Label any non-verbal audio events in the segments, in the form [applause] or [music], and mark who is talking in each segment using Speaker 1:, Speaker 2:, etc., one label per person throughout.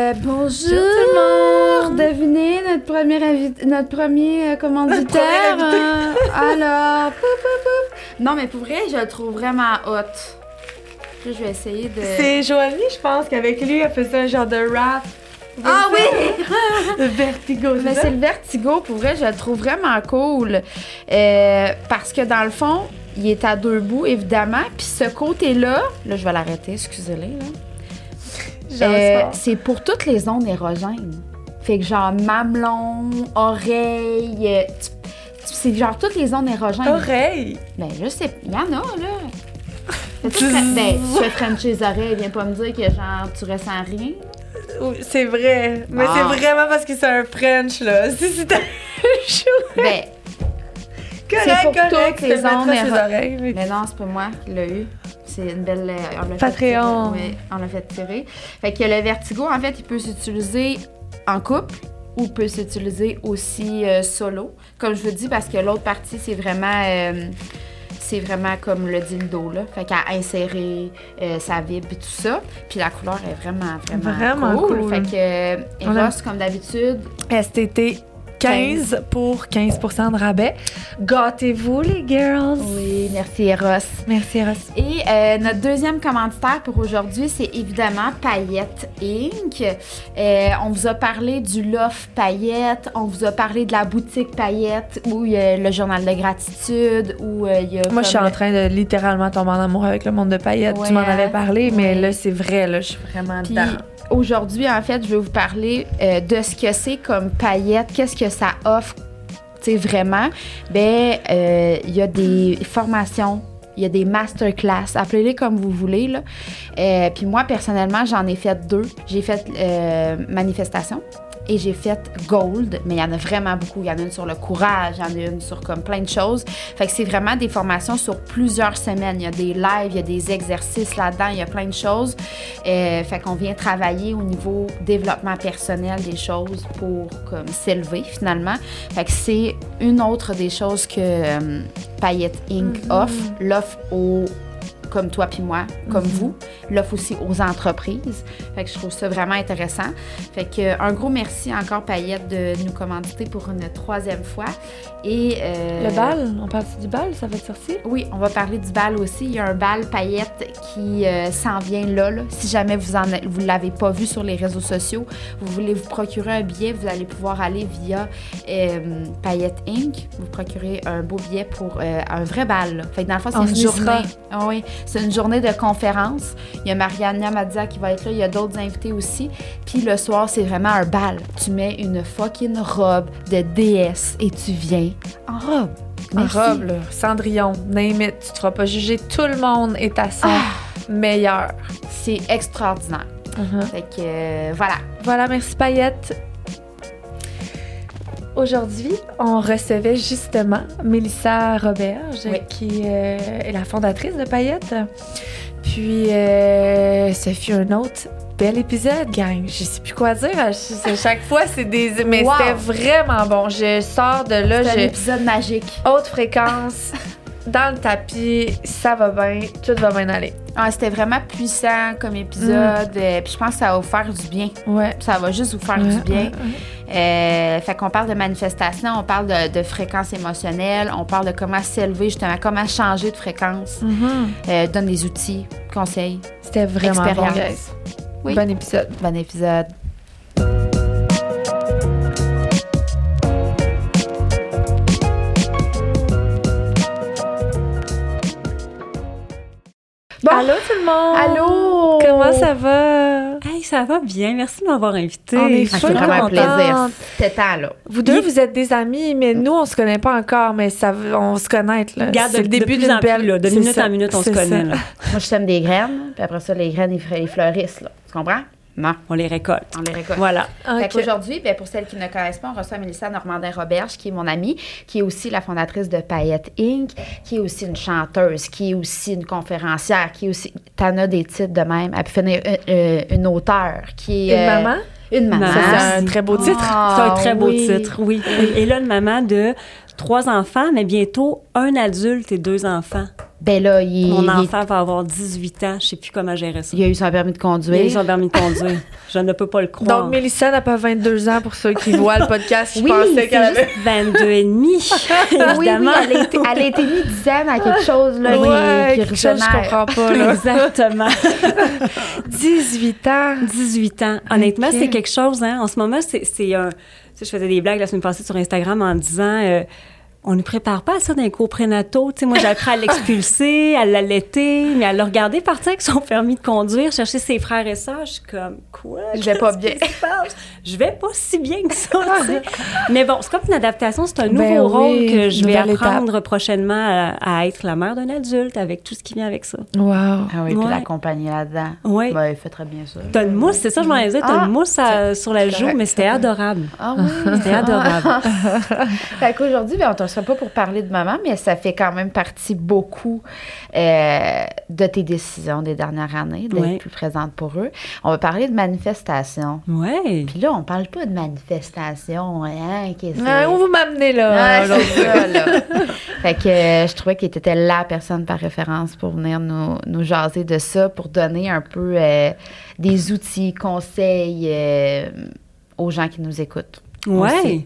Speaker 1: Euh, bonjour! Devinez notre premier, invi- notre premier euh, commanditaire.
Speaker 2: Notre premier
Speaker 1: euh, alors. [laughs] Non, mais pour vrai, je le trouve vraiment hot. Je vais essayer de.
Speaker 2: C'est Joanie, je pense, qu'avec lui, elle faisait un genre de rap.
Speaker 1: Ah oui!
Speaker 2: De vertigo,
Speaker 1: Mais
Speaker 2: c'est
Speaker 1: le vertigo, pour vrai, je le trouve vraiment cool. Euh, parce que dans le fond, il est à deux bouts, évidemment. Puis ce côté-là, là, je vais l'arrêter, excusez-le. Là. Euh, c'est pour toutes les zones érogènes. Fait que genre mamelon, oreille, euh, c'est genre toutes les zones érogènes.
Speaker 2: Oreille!
Speaker 1: Ben je sais, il y en a là. [laughs] Ben, tu fais French les oreilles, viens pas me dire que genre tu ressens rien.
Speaker 2: Oui, c'est vrai. Mais
Speaker 1: Ah.
Speaker 2: c'est vraiment parce que c'est un French, là. [laughs] Si c'était un chou.
Speaker 1: Ben,
Speaker 2: Correct,
Speaker 1: pour
Speaker 2: correct.
Speaker 1: toutes les
Speaker 2: te mettrai
Speaker 1: ondes
Speaker 2: ses
Speaker 1: éro-
Speaker 2: oreilles. mais-
Speaker 1: mais non, c'est pas moi qui l'a eu. C'est une belle. euh, On l'a fait
Speaker 2: Patreon.
Speaker 1: tirer. Ouais, on l'a fait tirer. Fait que le vertigo, en fait, il peut s'utiliser en couple ou peut s'utiliser aussi euh, solo. Comme je vous dis, parce que l'autre partie, c'est vraiment. euh, c'est vraiment comme le dildo, là. Fait qu'à insérer, euh, ça vibre et tout ça. Puis la couleur est vraiment, vraiment,
Speaker 2: Vraiment cool.
Speaker 1: Fait que euh, Eros,
Speaker 2: aime.
Speaker 1: comme d'habitude,
Speaker 2: STT 15 pour 15% de rabais. Gâtez-vous, les girls!
Speaker 1: oui, merci Eros.
Speaker 2: Merci, Eros.
Speaker 1: Et euh, notre deuxième commanditaire pour aujourd'hui, c'est évidemment Paillette Inc. Euh, on vous a parlé du Loft Paillette, on vous a parlé de la boutique Paillette où il y a le journal de gratitude, où euh, il y a.
Speaker 2: Moi, je suis en train de littéralement tomber en amour avec le monde de paillettes.
Speaker 1: Ouais,
Speaker 2: tu m'en avais parlé, mais là, c'est vrai, là, je suis vraiment dedans.
Speaker 1: Aujourd'hui, en fait, je vais vous parler euh, de ce que c'est comme paillette, qu'est-ce que ça offre, vraiment. Ben, euh, il y a des formations. Il y a des masterclass, appelez-les comme vous voulez. Là. Euh, puis moi, personnellement, j'en ai fait deux. J'ai fait manifestation et j'ai fait gold, mais il y en a vraiment beaucoup. Il y en a une sur le courage, il y en a une sur comme plein de choses. Fait que c'est vraiment des formations sur plusieurs semaines. Il y a des lives, il y a des exercices là-dedans, il y a plein de choses. Euh, fait qu'on vient travailler au niveau développement personnel des choses pour comme s'élever finalement. Fait que c'est une autre des choses que euh, Paillette Inc. offre, l'offre aux comme toi puis moi, comme vous, l'offre aussi aux entreprises. Fait que je trouve ça vraiment intéressant. Fait que euh, un gros merci encore Paillette de nous commanditer pour une troisième fois. Et euh,
Speaker 2: Le bal, on parle du bal, ça va être sorti?
Speaker 1: oui, on va parler du bal aussi. Il y a un bal paillette qui euh, s'en vient là, là. Si jamais vous en vous l'avez pas vu sur les réseaux sociaux, vous voulez vous procurer un billet, vous allez pouvoir aller via euh, Paillette Inc. Vous procurez un beau billet pour euh, un vrai bal. Fait que dans le fond, c'est une journée. Ah oui, c'est une journée de conférence. Il y a Marianne Mazza qui va être là, il y a d'autres invités aussi. Puis le soir, c'est vraiment un bal. Tu mets une fucking robe de déesse et tu viens en robe.
Speaker 2: En
Speaker 1: Merci.
Speaker 2: robe, là. Cendrillon, name it. Tu te feras pas juger. Tout le monde est à son
Speaker 1: Ah!
Speaker 2: meilleur.
Speaker 1: C'est extraordinaire. Fait que euh, voilà.
Speaker 2: Voilà, merci Paillette. Aujourd'hui, on recevait justement Mélissa Roberge,
Speaker 1: Oui.
Speaker 2: qui euh, est la fondatrice de Paillette. Puis, euh, ce fut un autre bel épisode, gang. Je sais plus quoi dire. Je- chaque fois, c'est des. Mais
Speaker 1: Wow.
Speaker 2: c'était vraiment bon. Je sors de là,
Speaker 1: C'est un
Speaker 2: je.
Speaker 1: épisode magique.
Speaker 2: Haute fréquence, [laughs] dans le tapis, ça va bien, tout va bien aller.
Speaker 1: Ah, C'était vraiment puissant comme épisode. euh, Puis je pense que ça va vous faire du bien.
Speaker 2: Ouais.
Speaker 1: Ça va juste vous faire du bien. Euh, fait qu'on parle de manifestation, on parle de, de fréquence émotionnelle, on parle de comment s'élever, justement, comment changer de fréquence.
Speaker 2: Mhm.
Speaker 1: Euh, donne des outils, conseils.
Speaker 2: C'était vraiment bon,
Speaker 1: Expérience.
Speaker 2: guys.
Speaker 1: Oui.
Speaker 2: Bon épisode.
Speaker 1: Bon épisode.
Speaker 2: Allô tout le monde!
Speaker 1: Allô!
Speaker 2: Comment ça va?
Speaker 3: Hey, ça va bien. Merci de m'avoir invité.
Speaker 2: On est
Speaker 1: Ah, c'est vraiment un plaisir. C'était temps, là.
Speaker 2: Vous deux, vous êtes des amis, mais nous, on se connaît pas encore, mais ça, on se connaît. Là.
Speaker 3: Regarde, de,
Speaker 2: le début
Speaker 3: de plus
Speaker 2: d'une
Speaker 3: en plus,
Speaker 2: belle...
Speaker 3: là, de minute
Speaker 2: ça,
Speaker 3: en minute, on se connaît. là.
Speaker 1: Moi, je sème des graines, puis après ça, les graines, ils fleurissent, là. Tu comprends? Non,
Speaker 3: On les récolte.
Speaker 1: on les récolte.
Speaker 3: Voilà.
Speaker 1: Fait
Speaker 2: Ok.
Speaker 1: qu'aujourd'hui, ben, pour celles qui ne connaissent pas, on reçoit Mélissa Normandin-Roberge, qui est mon amie, qui est aussi la fondatrice de Paillette Inc., qui est aussi une chanteuse, qui est aussi une conférencière, qui est aussi... T'en as des titres de même. Elle peut finir une, euh, une auteure, qui est...
Speaker 2: Une
Speaker 1: euh,
Speaker 2: maman?
Speaker 1: Une maman.
Speaker 2: C'est un très beau titre.
Speaker 1: Ah,
Speaker 3: C'est un très beau
Speaker 1: oui.
Speaker 3: titre, oui. oui. Et là, une maman de trois enfants, mais bientôt un adulte et deux enfants.
Speaker 1: Ben là, il,
Speaker 3: Mon
Speaker 1: il est-
Speaker 3: enfant va avoir 18 ans, je sais plus comment gérer ça.
Speaker 1: il a eu son permis de
Speaker 3: Il a eu
Speaker 1: conduire.
Speaker 3: son permis de conduire. je ne peux pas le croire.
Speaker 2: Donc, Mélissa n'a pas 22 ans pour ceux qui voient le podcast. Je
Speaker 1: Oui,
Speaker 2: pensais
Speaker 1: c'est
Speaker 2: qu'elle avait.
Speaker 3: 22 et demi, [laughs]
Speaker 1: Oui, oui,
Speaker 3: évidemment.
Speaker 1: elle a été, elle a été mis dizaine à quelque chose là, qui-
Speaker 2: Ouais,
Speaker 1: qui,
Speaker 2: quelque chose, je comprends pas, là.
Speaker 3: Exactement. [laughs]
Speaker 2: 18 ans.
Speaker 3: 18 ans. Honnêtement, c'est quelque chose, hein. En ce moment, c'est c'est un. Tu sais, je faisais des blagues la semaine passée sur Instagram en disant. euh, on ne prépare pas à ça d'un cours prénataux. Tu sais, moi, j'ai appris à l'expulser, à l'allaiter, mais à le regarder partir avec son permis de conduire, chercher ses frères et sœurs, je suis comme, quoi?
Speaker 1: Je vais pas bien.
Speaker 3: Je vais pas si bien que ça, tu sais. [laughs] Mais bon, c'est comme une adaptation, c'est un nouveau
Speaker 2: Ben
Speaker 3: rôle
Speaker 2: oui,
Speaker 3: que je vais apprendre prochainement à, à être la mère d'un adulte avec tout ce qui vient avec ça.
Speaker 2: Wow.
Speaker 1: Ah oui, puis
Speaker 3: Ouais.
Speaker 1: l'accompagner là-dedans.
Speaker 3: Oui.
Speaker 1: Ben, il fait très bien ça.
Speaker 3: T'as une mousse, c'est ça, je m'en disais, t'as
Speaker 1: Ah,
Speaker 3: une mousse à- sur la joue,
Speaker 2: correct,
Speaker 3: mais c'était adorable.
Speaker 1: Ah oui.
Speaker 3: C'était adorable. [laughs]
Speaker 1: fait qu'aujourd'hui, ben, on reçoit pas pour parler de maman, mais ça fait quand même partie beaucoup euh, de tes décisions des dernières années, d'être
Speaker 3: Ouais.
Speaker 1: plus présente pour eux. On va parler de manifestation.
Speaker 3: Ouais.
Speaker 1: Puis là, on parle pas de manifestation. Hein, qu'est-ce que
Speaker 2: Ouais, où vous m'amenez là?
Speaker 1: Ça, là. [laughs] fait que euh, je trouvais qu'il était la personne par référence pour venir nous, nous jaser de ça, pour donner un peu euh, des outils, conseils aux gens qui nous écoutent.
Speaker 3: Ouais.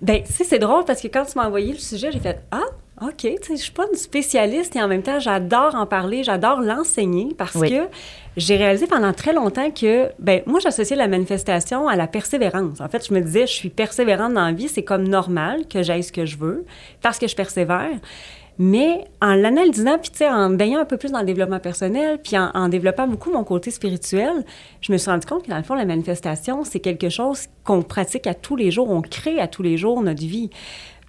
Speaker 3: Ben, tu sais, c'est drôle parce que quand tu m'as envoyé le sujet, j'ai fait Ah, OK, tu sais, je suis pas une spécialiste et en même temps, j'adore en parler, j'adore l'enseigner parce
Speaker 1: Oui.
Speaker 3: que j'ai réalisé pendant très longtemps que, ben, moi, j'associais la manifestation à la persévérance. En fait, je me disais, je suis persévérante dans la vie, c'est comme normal que j'aille ce que je veux parce que je persévère. Mais en l'analysant, puis en me baignant un peu plus dans le développement personnel, puis en, en développant beaucoup mon côté spirituel, je me suis rendu compte que dans le fond, la manifestation, c'est quelque chose qu'on pratique à tous les jours, on crée à tous les jours notre vie.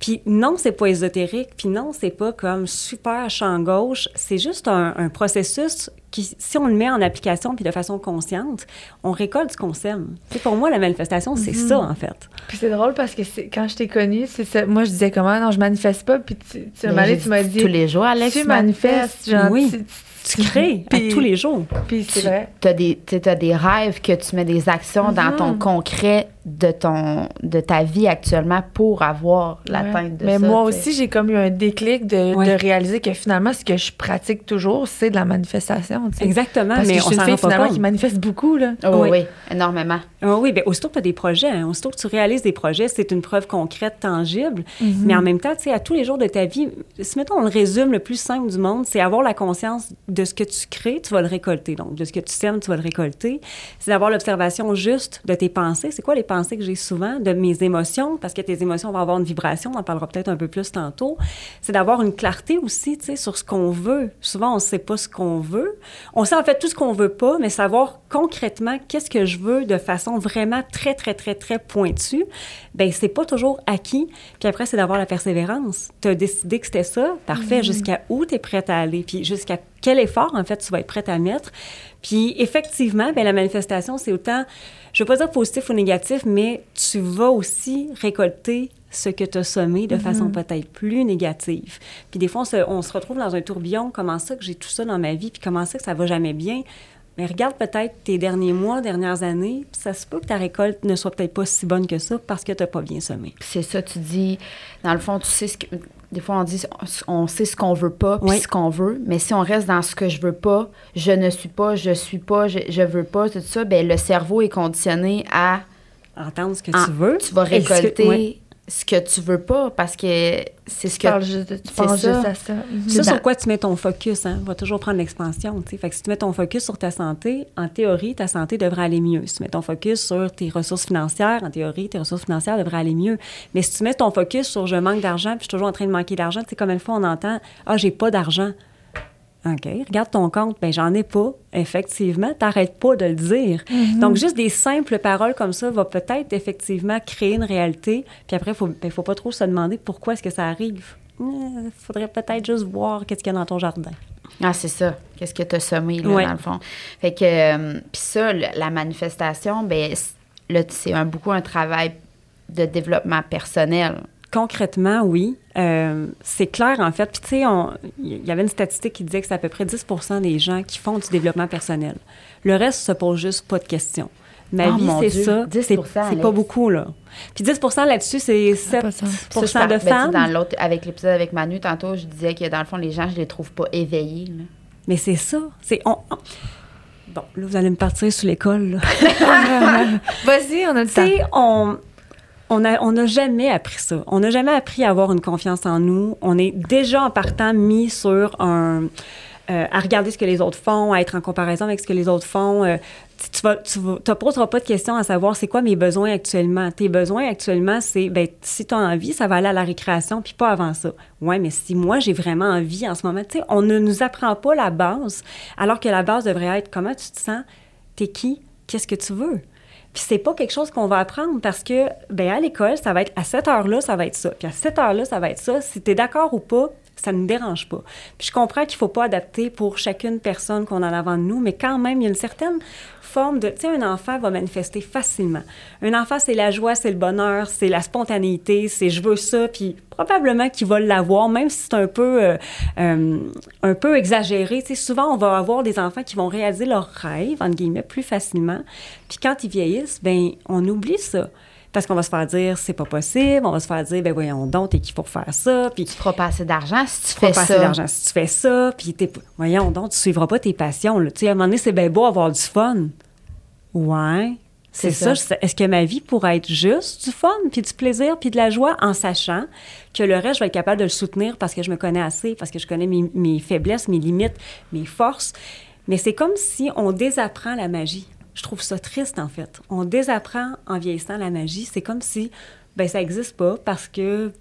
Speaker 3: Puis non, c'est pas ésotérique, puis non, c'est pas comme super champ gauche, c'est juste un, un processus qui, si on le met en application puis de façon consciente, on récolte ce qu'on sème. Tu sais, pour moi, la manifestation, c'est ça, en fait.
Speaker 2: Puis c'est drôle parce que quand je t'ai connue. Moi, je disais comment, non, je manifeste pas. Puis tu, tu, m'as dit, tu m'as
Speaker 1: dit
Speaker 2: dit.
Speaker 1: tous les jours, Alex,
Speaker 2: tu manifestes. Genre,
Speaker 3: Oui.
Speaker 2: tu-
Speaker 3: Tu crées à
Speaker 2: Puis-
Speaker 3: tous les jours.
Speaker 2: Puis c'est vrai.
Speaker 1: as des, tu sais, as des rêves que tu mets des actions dans
Speaker 2: Mhm.
Speaker 1: ton concret de, ton, de ta vie actuellement pour avoir l'atteinte de
Speaker 2: Mais
Speaker 1: ça.
Speaker 2: moi
Speaker 1: tu sais?
Speaker 2: aussi, j'ai comme eu un déclic de,
Speaker 3: Ouais.
Speaker 2: de réaliser que finalement, ce que je pratique toujours, c'est de la manifestation.
Speaker 3: Exactement,
Speaker 2: Parce
Speaker 3: mais
Speaker 2: que je
Speaker 3: on
Speaker 2: suis une
Speaker 3: s'en
Speaker 2: fille finalement
Speaker 3: compte.
Speaker 2: qui manifeste beaucoup. Là.
Speaker 1: Oh,
Speaker 3: Oui.
Speaker 1: oui, énormément.
Speaker 3: Ah oui, bien, aussitôt que tu as des projets, hein, aussitôt que tu réalises des projets, c'est une preuve concrète, tangible.
Speaker 2: Mhm.
Speaker 3: Mais en même temps, tu sais, à tous les jours de ta vie, si mettons, on le résume le plus simple du monde, c'est avoir la conscience de ce que tu crées, tu vas le récolter. Donc, de ce que tu sèmes, tu vas le récolter. C'est d'avoir l'observation juste de tes pensées. C'est quoi les pensées que j'ai souvent? De mes émotions, parce que tes émotions vont avoir une vibration, on en parlera peut-être un peu plus tantôt. C'est d'avoir une clarté aussi, tu sais, sur ce qu'on veut. Souvent, on ne sait pas ce qu'on veut. On sait en fait tout ce qu'on veut pas, mais savoir concrètement qu'est-ce que je veux de façon vraiment très, très, très, très pointue, ben c'est pas toujours acquis. Puis après, c'est d'avoir la persévérance. Tu as décidé que c'était ça, parfait. Jusqu'à où tu es prête à aller? Puis jusqu'à quel effort, en fait, tu vas être prête à mettre? Puis effectivement, ben la manifestation, c'est autant, je veux pas dire positif ou négatif, mais tu vas aussi récolter ce que tu as semé de façon peut-être plus négative. Puis des fois, on se, on se retrouve dans un tourbillon, comment ça que j'ai tout ça dans ma vie, puis comment ça que ça va jamais bien? Mais regarde peut-être tes derniers mois, dernières années, puis ça se peut que ta récolte ne soit peut-être pas si bonne que ça parce que tu n'as pas bien semé.
Speaker 1: C'est ça, tu dis, dans le fond, tu sais ce que. Des fois, on dit, on sait ce qu'on veut pas, puis
Speaker 3: Oui.
Speaker 1: ce qu'on veut, mais si on reste dans ce que je veux pas, je ne suis pas, je suis pas, je, je veux pas, tout ça, ben le cerveau est conditionné à.
Speaker 3: Entendre ce que
Speaker 1: Ah,
Speaker 3: tu veux.
Speaker 1: Tu vas récolter. Ce que tu veux pas parce que c'est ce
Speaker 2: Tu,
Speaker 1: que.
Speaker 2: parles juste tu
Speaker 1: c'est
Speaker 2: penses
Speaker 1: ça.
Speaker 2: juste à ça. Mhm.
Speaker 3: Ça,
Speaker 1: dans-
Speaker 3: sur quoi tu mets ton focus, hein, va toujours prendre l'expansion. tu sais. Fait que si tu mets ton focus sur ta santé, en théorie, ta santé devrait aller mieux. Si tu mets ton focus sur tes ressources financières, en théorie, tes ressources financières devraient aller mieux. Mais si tu mets ton focus sur je manque d'argent, puis je suis toujours en train de manquer d'argent, tu sais, comme une fois on entend Ah, j'ai pas d'argent. OK, regarde ton compte, ben j'en ai pas. Effectivement, t'arrêtes pas de le dire. Donc, juste des simples paroles comme ça va peut-être effectivement créer une réalité. Puis après, il ben, faut pas trop se demander pourquoi est-ce que ça arrive. Il faudrait peut-être juste voir qu'est-ce qu'il y a dans ton jardin.
Speaker 1: Ah, c'est ça. Qu'est-ce que tu as semé, là,
Speaker 3: Ouais.
Speaker 1: dans le fond? Fait que, euh, puis ça, la manifestation, ben, là, c'est un, beaucoup un travail de développement personnel.
Speaker 3: Concrètement, oui. Euh, c'est clair, en fait. Puis, tu sais, il y avait une statistique qui disait que c'est à peu près 10% des gens qui font du développement personnel. Le reste se pose juste pas de questions. Ma
Speaker 1: Oh,
Speaker 3: vie, c'est ça.
Speaker 1: 10
Speaker 3: C'est pas beaucoup, là. Puis 10 là-dessus, c'est
Speaker 2: Ça a pas
Speaker 3: 7
Speaker 2: de sens.
Speaker 1: Ça, je
Speaker 3: de
Speaker 1: ben,
Speaker 3: femmes.
Speaker 1: dans l'autre, avec l'épisode avec Manu, tantôt, je disais que dans le fond, les gens, je les trouve pas éveillés. là.
Speaker 3: Mais c'est ça. C'est on, on- Bon, là, vous allez me partir sur l'école, là. [laughs] [laughs]
Speaker 2: Vas-y, on a le
Speaker 3: Tu
Speaker 2: temps.
Speaker 3: sais, on on n'a on jamais appris ça. On n'a jamais appris à avoir une confiance en nous. On est déjà en partant mis sur un euh, à regarder ce que les autres font, à être en comparaison avec ce que les autres font. Euh, tu, vas- te poseras pas de questions à savoir c'est quoi mes besoins actuellement. Tes besoins actuellement, c'est ben si tu as envie, ça va aller à la récréation, puis pas avant ça. Ouais, mais si moi j'ai vraiment envie en ce moment, tu sais, on ne nous apprend pas la base, alors que la base devrait être comment tu te sens, t'es qui, qu'est-ce que tu veux? Puis c'est pas quelque chose qu'on va apprendre parce que, ben à l'école, ça va être à cette heure-là, ça va être ça. Puis à cette heure-là, ça va être ça. Si tu es d'accord ou pas, ça ne nous dérange pas. Puis je comprends qu'il faut pas adapter pour chacune personne qu'on a en avant de nous, mais quand même, il y a une certaine forme de... Tu sais, un enfant va manifester facilement. Un enfant, c'est la joie, c'est le bonheur, c'est la spontanéité, c'est je veux ça, puis probablement qu'il va l'avoir, même si c'est un peu, euh, euh, un peu exagéré. Tu sais, souvent, on va avoir des enfants qui vont réaliser leurs rêves, entre guillemets, plus facilement. Puis quand ils vieillissent, ben on oublie ça. Parce qu'on va se faire dire, c'est pas possible. On va se faire dire, ben voyons donc, t'es qui pour faire ça? Puis
Speaker 1: Tu feras pas assez d'argent si tu
Speaker 3: tu
Speaker 1: fais
Speaker 3: pas assez
Speaker 1: ça.
Speaker 3: d'argent si tu fais ça. Puis t'es, voyons donc, tu suivras pas tes passions. Là. Tu sais, à un moment donné, c'est bien beau avoir du fun. Ouais. C'est ça. Est-ce que ma vie pourrait être juste du fun, puis du plaisir, puis de la joie, en sachant que le reste, je vais être capable de le soutenir parce que je me connais assez, parce que je connais mes, mes faiblesses, mes limites, mes forces. Mais c'est comme si on désapprend la magie. Je trouve ça triste, en fait. On désapprend en vieillissant la magie. C'est comme si, ben ça n'existe pas parce que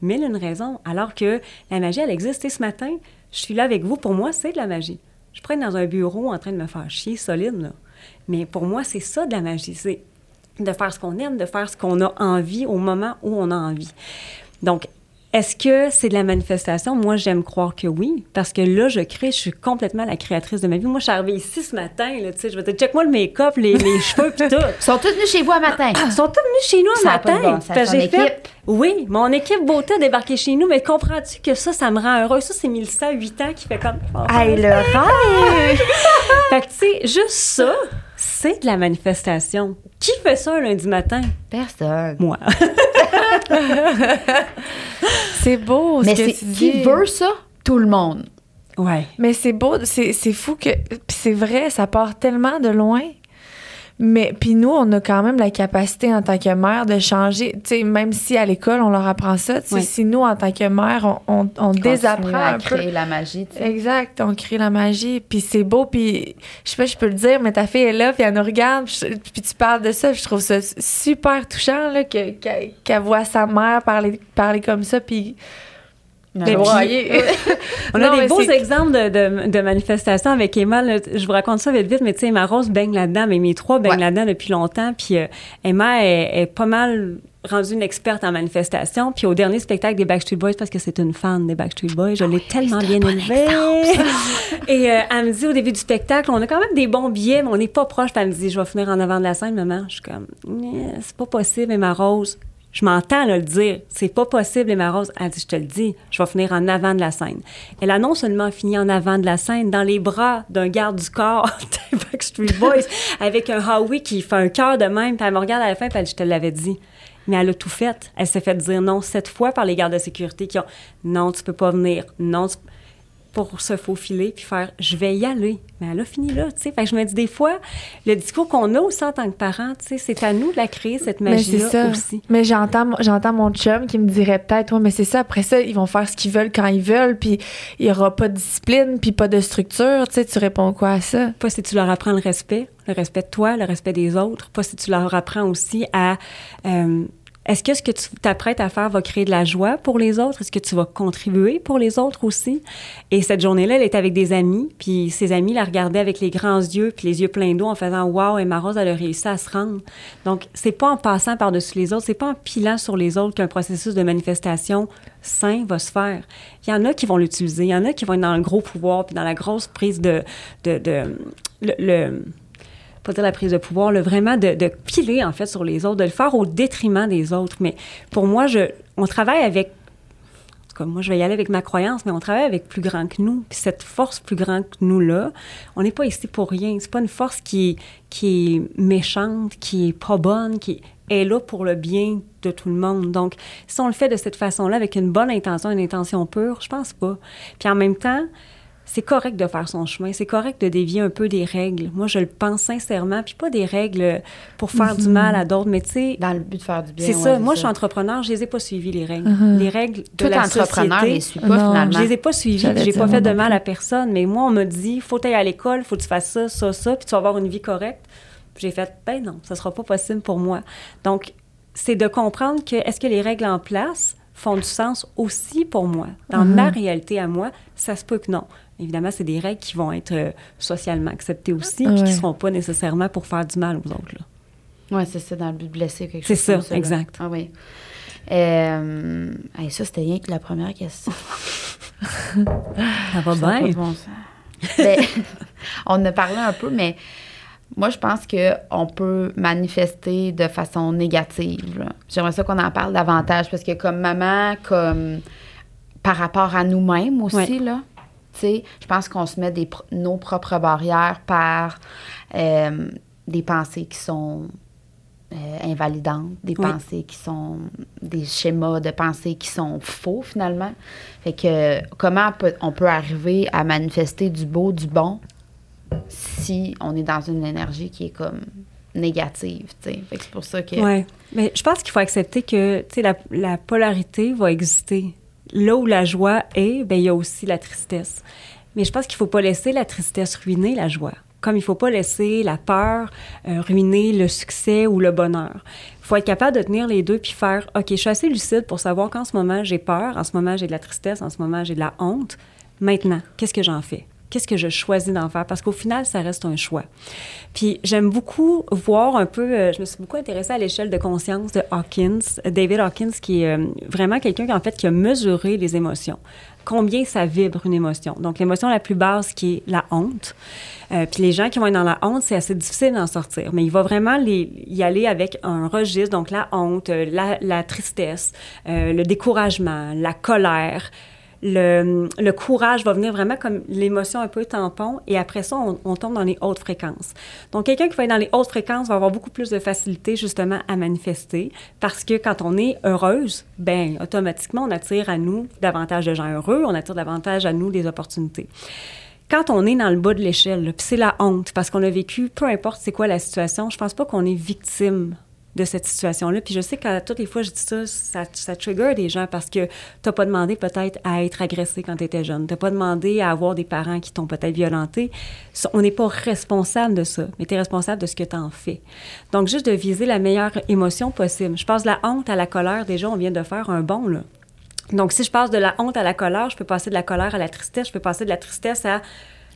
Speaker 3: mille une raison. Alors que la magie, elle existe. Sais, ce matin, je suis là avec vous. Pour moi, c'est de la magie. Je être dans un bureau en train de me faire chier solide, là. Mais pour moi, c'est ça de la magie. C'est de faire ce qu'on aime, de faire ce qu'on a envie au moment où on a envie. Donc, est-ce que c'est de la manifestation? Moi, j'aime croire que oui, parce que là, je crée, je suis complètement la créatrice de ma vie. Moi, je suis arrivée ici ce matin, là, tu sais, je vais te dire, check-moi le make-up, les, les [laughs] cheveux, puis tout.
Speaker 1: Ils sont tous venus chez vous à matin.
Speaker 3: Ils sont tous venus chez nous un
Speaker 1: Ça
Speaker 3: matin.
Speaker 1: bon
Speaker 3: fait-? Oui, mon équipe beauté a débarqué chez nous, mais comprends-tu que ça, ça me rend heureuse? Ça, c'est Mélissa, 8 ans, qui fait comme...
Speaker 2: Hey, le rêve!
Speaker 3: Fait que, tu sais, juste ça, c'est de la manifestation. Qui fait ça un lundi matin?
Speaker 1: Personne.
Speaker 3: Moi. [laughs]
Speaker 2: C'est beau,
Speaker 1: Mais
Speaker 2: ce que
Speaker 1: c'est
Speaker 2: tu
Speaker 1: qui
Speaker 2: dis.
Speaker 1: veut ça? Tout le monde.
Speaker 3: Ouais.
Speaker 2: Mais c'est beau, c'est c'est fou que. Puis c'est vrai, ça part tellement de loin. Mais puis nous, on a quand même la capacité en tant que mère de changer. Tu sais, même si à l'école, on leur apprend ça,
Speaker 3: Oui.
Speaker 2: si nous, en tant que mère, on, on, on désapprend
Speaker 1: à
Speaker 2: un peu.
Speaker 1: la magie, tu sais.
Speaker 2: Exact, on crée la magie, puis c'est beau, puis je sais pas, je peux le dire, mais ta fille est là, puis elle nous regarde, puis, tu parles de ça, je trouve ça super touchant là que qu'elle voit sa mère parler parler comme ça, puis
Speaker 3: Mais
Speaker 2: broyer. [laughs]
Speaker 3: On a des beaux exemples de, de, de manifestations avec Emma. là. Je vous raconte ça vite, vite, mais tu sais, Emma Rose baigne là-dedans, mais mes trois baignent
Speaker 1: Ouais.
Speaker 3: là-dedans depuis longtemps. Puis euh, Emma est, est pas mal rendue une experte en manifestation. Puis au dernier spectacle des Backstreet Boys, parce que c'est une fan des Backstreet Boys, je l'ai tellement bien élevée. [laughs] Et euh, elle me dit au début du spectacle, on a quand même des bons billets, mais on n'est pas proche. Puis elle me dit, je vais finir en avant de la scène, maman. Je suis comme, c'est pas possible, Emma Rose. Je m'entends le dire. C'est pas possible, Emma Rose. Elle dit, je te le dis, je vais finir en avant de la scène. Elle a non seulement fini en avant de la scène, dans les bras d'un garde du corps [laughs] des Backstreet Boys, avec un Howie qui fait un cœur de même. Puis elle me regarde à la fin, puis elle dit, je te l'avais dit. Mais elle a tout fait. Elle s'est fait dire non sept fois par les gardes de sécurité qui ont non, tu peux pas venir. Non, tu- pour se faufiler puis faire je vais y aller. Mais elle a fini là, tu sais. Fait que je me dis des fois, le discours qu'on a aussi en tant que parent, tu sais, c'est à nous de la créer, cette magie-là
Speaker 2: ça.
Speaker 3: aussi.
Speaker 2: Mais j'entends, j'entends mon chum qui me dirait peut-être, ouais, mais c'est ça. Après ça, ils vont faire ce qu'ils veulent quand ils veulent, puis il y aura pas de discipline, puis pas de structure. Tu sais, tu réponds quoi à ça?
Speaker 3: Pas si tu leur apprends le respect, le respect de toi, le respect des autres. Pas si tu leur apprends aussi à... euh, est-ce que ce que tu t'apprêtes à faire va créer de la joie pour les autres? Est-ce que tu vas contribuer pour les autres aussi? Et cette journée-là, elle était avec des amis, puis ses amis la regardaient avec les grands yeux, puis les yeux pleins d'eau en faisant « Wow, Emma Rose, elle a réussi à se rendre. » Donc, c'est pas en passant par-dessus les autres, c'est pas en pilant sur les autres qu'un processus de manifestation sain va se faire. Il y en a qui vont l'utiliser, il y en a qui vont être dans le gros pouvoir, puis dans la grosse prise de... de, de le- le pas dire la prise de pouvoir, le vraiment de, de piler en fait sur les autres, de le faire au détriment des autres. Mais pour moi, je, on travaille avec tout cas, moi, je vais y aller avec ma croyance, mais on travaille avec plus grand que nous. Puis cette force plus grande que nous-là, on n'est pas ici pour rien. C'est pas une force qui, qui est méchante, qui est pas bonne, qui est là pour le bien de tout le monde. Donc, si on le fait de cette façon-là, avec une bonne intention, une intention pure, je pense pas. Puis en même temps, c'est correct de faire son chemin, c'est correct de dévier un peu des règles. Moi, je le pense sincèrement, puis pas des règles pour faire du mal à d'autres, mais tu sais...
Speaker 1: Dans le but de faire du bien.
Speaker 3: C'est
Speaker 1: ouais,
Speaker 3: ça. Moi, je suis entrepreneur, je les ai pas suivies, les règles. Les règles de
Speaker 1: Tout
Speaker 3: la
Speaker 1: entrepreneur
Speaker 3: société.
Speaker 1: les suit pas,
Speaker 2: Non,
Speaker 1: finalement.
Speaker 3: Je les ai pas suivies, j'ai pas fait de mal à personne, mais moi, on m'a dit, faut aller à l'école, faut que tu fasses ça, ça, ça, puis tu vas avoir une vie correcte. Puis j'ai fait, ben non, ça sera pas possible pour moi. Donc, c'est de comprendre que est-ce que les règles en place font du sens aussi pour moi? Dans
Speaker 2: Mhm.
Speaker 3: ma réalité à moi, ça se peut que non. Évidemment, c'est des règles qui vont être euh, socialement acceptées aussi, puis qui ne seront pas nécessairement pour faire du mal aux autres.
Speaker 1: Oui, c'est ça, dans le but de blesser quelque
Speaker 3: C'est
Speaker 1: chose.
Speaker 3: ça,
Speaker 1: comme là.
Speaker 3: exact.
Speaker 1: Ah oui. Euh, hey, ça, c'était rien que la première question.
Speaker 3: Ça va [laughs]
Speaker 1: Ça pas
Speaker 3: bien.
Speaker 1: de bon sens. Ben, [laughs] on en a parlé un peu, mais moi, je pense qu'on peut manifester de façon négative. J'aimerais ça qu'on en parle davantage parce que comme maman, comme par rapport à nous-mêmes aussi,
Speaker 3: Ouais.
Speaker 1: là, je pense qu'on se met des, nos propres barrières par euh, des pensées qui sont euh, invalidantes, des
Speaker 3: Oui.
Speaker 1: pensées qui sont des schémas de pensées qui sont faux finalement. Fait que comment on peut, on peut arriver à manifester du beau, du bon si on est dans une énergie qui est comme négative, tu sais? Fait que c'est pour ça que
Speaker 3: Oui. Mais je pense qu'il faut accepter que, tu sais, la, la polarité va exister. Là où la joie est, ben il y a aussi la tristesse. Mais je pense qu'il faut pas laisser la tristesse ruiner la joie. Comme il faut pas laisser la peur euh, ruiner le succès ou le bonheur. Il faut être capable de tenir les deux puis faire, OK, je suis assez lucide pour savoir qu'en ce moment, j'ai peur, en ce moment, j'ai de la tristesse, en ce moment, j'ai de la honte. Maintenant, qu'est-ce que j'en fais? Qu'est-ce que je choisis d'en faire? Parce qu'au final, ça reste un choix. Puis j'aime beaucoup voir un peu, euh, je me suis beaucoup intéressée à l'échelle de conscience de Hawkins, David Hawkins, qui est euh, vraiment quelqu'un qui, fait, a mesuré les émotions. Combien ça vibre une émotion. Donc, l'émotion la plus basse qui est la honte. Euh, puis les gens qui vont être dans la honte, c'est assez difficile d'en sortir. Mais il va vraiment y aller avec un registre, donc la honte, la, tristesse, le découragement, la colère, le, courage va venir vraiment comme l'émotion un peu tampon et après ça, on, tombe dans les hautes fréquences. Donc, quelqu'un qui va être dans les hautes fréquences va avoir beaucoup plus de facilité justement à manifester parce que quand on est heureuse, ben automatiquement, on attire à nous davantage de gens heureux, on attire davantage à nous des opportunités. Quand on est dans le bas de l'échelle, puis c'est la honte parce qu'on a vécu, peu importe c'est quoi la situation, je pense pas qu'on est victime de cette situation-là. Puis je sais qu'à toutes les fois je dis ça, ça, ça trigger des gens parce que t'as pas demandé peut-être à être agressé quand tu étais jeune. T'as pas demandé à avoir des parents qui t'ont peut-être violenté. On n'est pas responsable de ça, mais tu es responsable de ce que tu en fais. Donc, juste de viser la meilleure émotion possible. Je passe de la honte à la colère. Déjà, on vient de faire un bond, là. Donc, si je passe de la honte à la colère, je peux passer de la colère à la tristesse, je peux passer de la tristesse à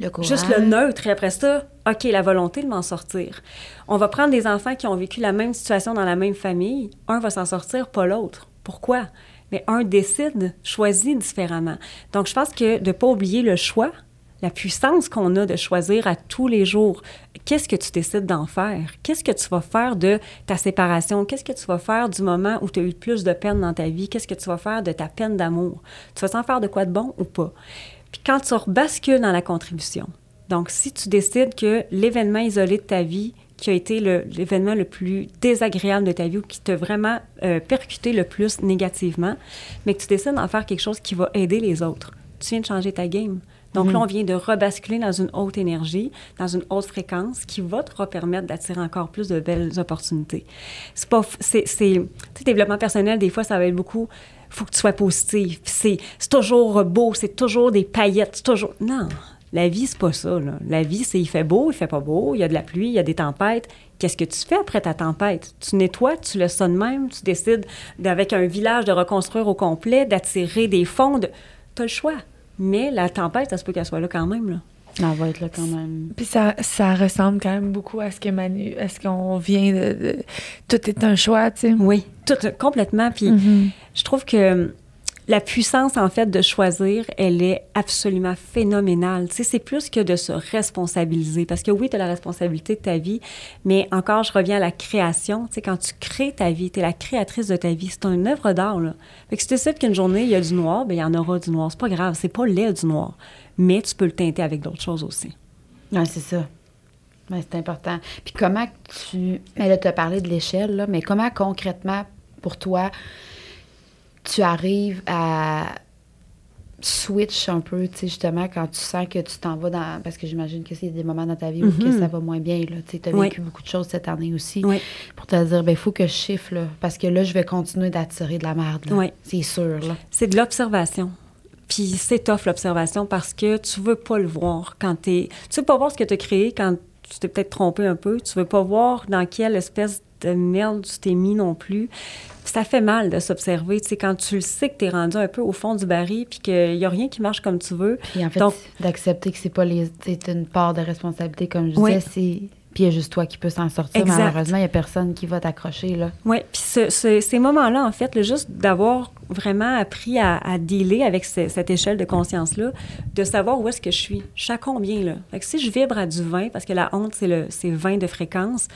Speaker 1: le.
Speaker 3: Juste le neutre et après ça, OK, la volonté de m'en sortir. On va prendre des enfants qui ont vécu la même situation dans la même famille. Un va s'en sortir, pas l'autre. Pourquoi? Mais un décide, choisit différemment. Donc, je pense que de ne pas oublier le choix, la puissance qu'on a de choisir à tous les jours, qu'est-ce que tu décides d'en faire? Qu'est-ce que tu vas faire de ta séparation? Qu'est-ce que tu vas faire du moment où tu as eu le plus de peine dans ta vie? Qu'est-ce que tu vas faire de ta peine d'amour? Tu vas s'en faire de quoi de bon ou pas? Puis quand tu rebascules dans la contribution, donc si tu décides que l'événement isolé de ta vie qui a été l'événement le, plus désagréable de ta vie ou qui t'a vraiment euh, percuté le plus négativement, mais que tu décides d'en faire quelque chose qui va aider les autres, tu viens de changer ta game. Donc là, on vient de rebasculer dans une haute énergie, dans une haute fréquence qui va te permettre d'attirer encore plus de belles opportunités. C'est pas... C'est... développement personnel, des fois, ça va être beaucoup... faut que tu sois positif. C'est, toujours beau, c'est toujours des paillettes, toujours... Non, la vie, c'est pas ça. La vie, c'est il fait beau, il fait pas beau, il y a de la pluie, il y a des tempêtes. Qu'est-ce que tu fais après ta tempête? Tu nettoies, tu ça de même, tu décides, avec un village, de reconstruire au complet, d'attirer des fonds. De... Tu as le choix. Mais la tempête, ça se peut qu'elle soit là quand même.
Speaker 1: On va être là quand même.
Speaker 2: Puis ça, ça ressemble quand même beaucoup à ce que Manu, à ce qu'on vient de, de- Tout est un choix, tu sais.
Speaker 3: Oui, tout, complètement. Puis
Speaker 2: Mhm.
Speaker 3: je trouve que la puissance, en fait, de choisir, elle est absolument phénoménale. Tu sais, c'est plus que de se responsabiliser. Parce que oui, tu as la responsabilité de ta vie, mais encore, je reviens à la création. Tu sais, quand tu crées ta vie, tu es la créatrice de ta vie. C'est une œuvre d'art, là. Fait que si tu décides qu'une journée, il y a du noir, bien, il y en aura du noir. C'est pas grave. C'est pas laid, du noir. Mais tu peux le teinter avec d'autres choses aussi.
Speaker 1: Oui, c'est ça. Ouais, c'est important. Puis comment tu... Mais là, tu as parlé de l'échelle, là, mais comment concrètement, pour toi, tu arrives à switch un peu, tu sais, justement, quand tu sens que tu t'en vas dans... Parce que j'imagine que c'est des moments dans ta vie où que
Speaker 3: Mhm.
Speaker 1: ça va moins bien, là. Tu as
Speaker 3: Oui.
Speaker 1: vécu beaucoup de choses cette année aussi.
Speaker 3: Oui.
Speaker 1: Pour te dire, ben il faut que je chiffre, là. Parce que là, je vais continuer d'attirer de la merde, là.
Speaker 3: Oui.
Speaker 1: C'est sûr, là.
Speaker 3: C'est de l'observation. Puis c'est tough l'observation parce que tu veux pas le voir quand t'es... Tu veux pas voir ce que tu as créé quand tu t'es peut-être trompé un peu. Tu veux pas voir dans quelle espèce de merde tu t'es mis non plus. Puis ça fait mal de s'observer. Tu sais, quand tu le sais que tu es rendu un peu au fond du baril puis qu'il y a rien qui marche comme tu veux.
Speaker 1: Puis en fait, d'accepter que c'est pas les. C'est une part de responsabilité, comme je
Speaker 3: Oui.
Speaker 1: disais, c'est. Puis il y a juste toi qui peux s'en sortir.
Speaker 3: Exact.
Speaker 1: Malheureusement, il n'y a personne qui va t'accrocher, là.
Speaker 3: Oui, puis ce- ce- ces moments-là, en fait, le juste d'avoir vraiment appris à, à dealer avec ce- cette échelle de conscience-là, de savoir où est-ce que je suis, à combien, là. Fait que si je vibre à du 20, parce que la honte, c'est le c'est 20 de fréquence,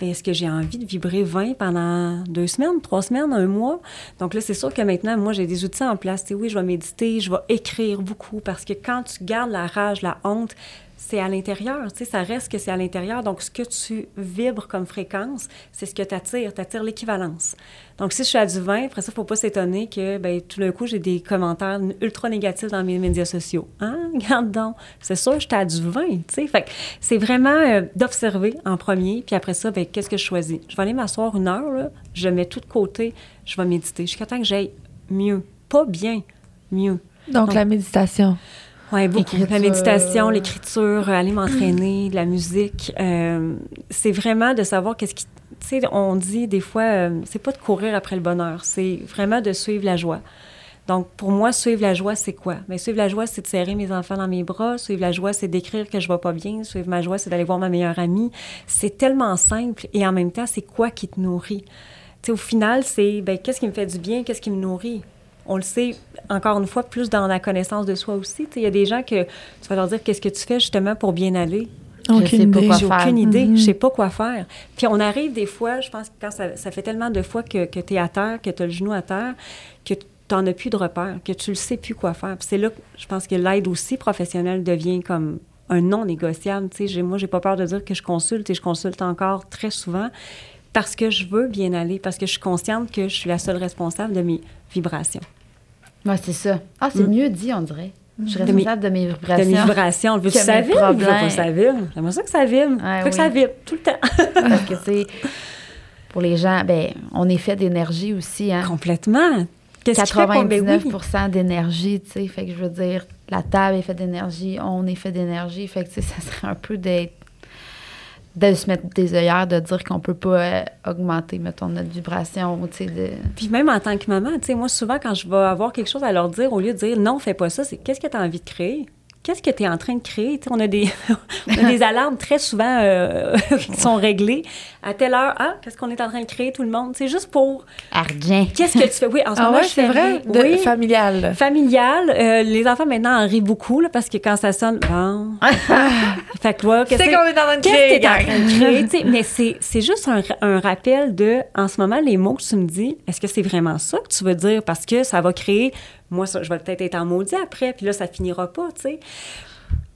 Speaker 3: ben est-ce que j'ai envie de vibrer 20 pendant deux semaines, trois semaines, un mois? Donc là, c'est sûr que maintenant, moi, j'ai des outils en place. Tu sais, oui, je vais méditer, je vais écrire beaucoup, parce que quand tu gardes la rage, la honte, c'est à l'intérieur, tu sais, ça reste que c'est à l'intérieur. Donc, ce que tu vibres comme fréquence, c'est ce que tu attires, tu attires l'équivalence. Donc, si je suis à du 20, après ça, il ne faut pas s'étonner que, ben, tout d'un coup, j'ai des commentaires ultra négatifs dans mes médias sociaux. Hein? [laughs] Regarde donc, c'est sûr, j'étais à du 20, tu sais. Fait que c'est vraiment euh, d'observer en premier, puis après ça, ben, qu'est-ce que je choisis? Je vais aller m'asseoir une heure, là, je mets tout de côté, je vais méditer. Jusqu'à temps que j'aille mieux. Pas bien, mieux.
Speaker 2: Donc,
Speaker 3: Donc-
Speaker 2: la méditation.
Speaker 3: Oui, beaucoup.
Speaker 1: L'écriture.
Speaker 3: La méditation, l'écriture, euh, aller m'entraîner, de la musique. euh, c'est vraiment de savoir qu'est-ce qui. Tu sais, on dit des fois, euh, c'est pas de courir après le bonheur, c'est vraiment de suivre la joie. Donc, pour moi, suivre la joie, c'est quoi? Bien, suivre la joie, c'est de serrer mes enfants dans mes bras. Suivre la joie, c'est d'écrire que je vais pas bien. Suivre ma joie, c'est d'aller voir ma meilleure amie. C'est tellement simple et en même temps, c'est quoi qui te nourrit? Tu sais, au final, c'est ben, qu'est-ce qui me fait du bien, qu'est-ce qui me nourrit? On le sait, encore une fois, plus dans la connaissance de soi aussi. Il y a des gens que tu vas leur dire qu'est-ce que tu fais justement pour bien aller?
Speaker 1: Je sais pas quoi
Speaker 3: J'ai aucune idée,
Speaker 2: Mhm.
Speaker 3: je sais pas quoi faire. Puis on arrive des fois, je pense que quand ça, ça fait tellement de fois que, que tu es à terre, que tu as le genou à terre, que tu n'en as plus de repère, que tu ne sais plus quoi faire. Puis c'est là que je pense que l'aide aussi professionnelle devient comme un non négociable. Tu sais, j'ai- moi, j'ai pas peur de dire que je consulte et je consulte encore très souvent parce que je veux bien aller, parce que je suis consciente que je suis la seule responsable de mes vibrations.
Speaker 1: Ouais, c'est ça. Ah, c'est
Speaker 3: Mm.
Speaker 1: mieux dit, on dirait. Je suis
Speaker 3: De mes-
Speaker 1: responsable de mes
Speaker 3: De
Speaker 1: vibrations.
Speaker 3: mes vibrations. Veux-tu
Speaker 1: que
Speaker 3: que ça vibre? Je veux que ça vibre? J'aimerais ça que ça vibre.
Speaker 1: Ouais,
Speaker 3: je veux que ça
Speaker 1: oui.
Speaker 3: vibre tout le temps. [laughs]
Speaker 1: Parce que, sais, pour les gens, ben, on est fait d'énergie aussi, hein.
Speaker 3: Complètement. Qu'est-ce qui fait qu'on... ben oui.
Speaker 1: 99 d'énergie, tu sais. Fait que je veux dire, la table est faite d'énergie, on est fait d'énergie. Fait que, tu sais, ça serait un peu d'être de se mettre des œillères, de dire qu'on peut pas euh, augmenter, mettons, notre vibration, tu sais, de...
Speaker 3: Puis même en tant que maman, tu sais, moi, souvent, quand je vais avoir quelque chose à leur dire, au lieu de dire non, fais pas ça, c'est qu'est-ce que tu as envie de créer? Qu'est-ce que tu es en train de créer? Tu on, a des, [laughs] on a des alarmes très souvent euh, [laughs] qui sont réglées. À telle heure, ah, qu'est-ce qu'on est en train de créer, tout le monde? C'est juste pour.
Speaker 1: Argent.
Speaker 3: Qu'est-ce que tu fais? Oui, en ce
Speaker 2: Ah
Speaker 3: moment,
Speaker 2: ouais,
Speaker 3: je
Speaker 2: c'est vrai? De,
Speaker 3: oui.
Speaker 2: Familial.
Speaker 3: Familial. Euh, les enfants, maintenant, en rient beaucoup, là, parce que quand ça sonne, bon. [laughs] fait que, toi, qu'est-ce que-
Speaker 2: est en train de
Speaker 3: Qu'est-ce
Speaker 2: créer,
Speaker 3: que tu es en train de créer? tu mais c'est, c'est juste un, un rappel de, en ce moment, les mots que tu me dis, est-ce que c'est vraiment ça que tu veux dire? Parce que ça va créer, moi, je vais peut-être être en maudit après, puis là, ça finira pas, tu sais.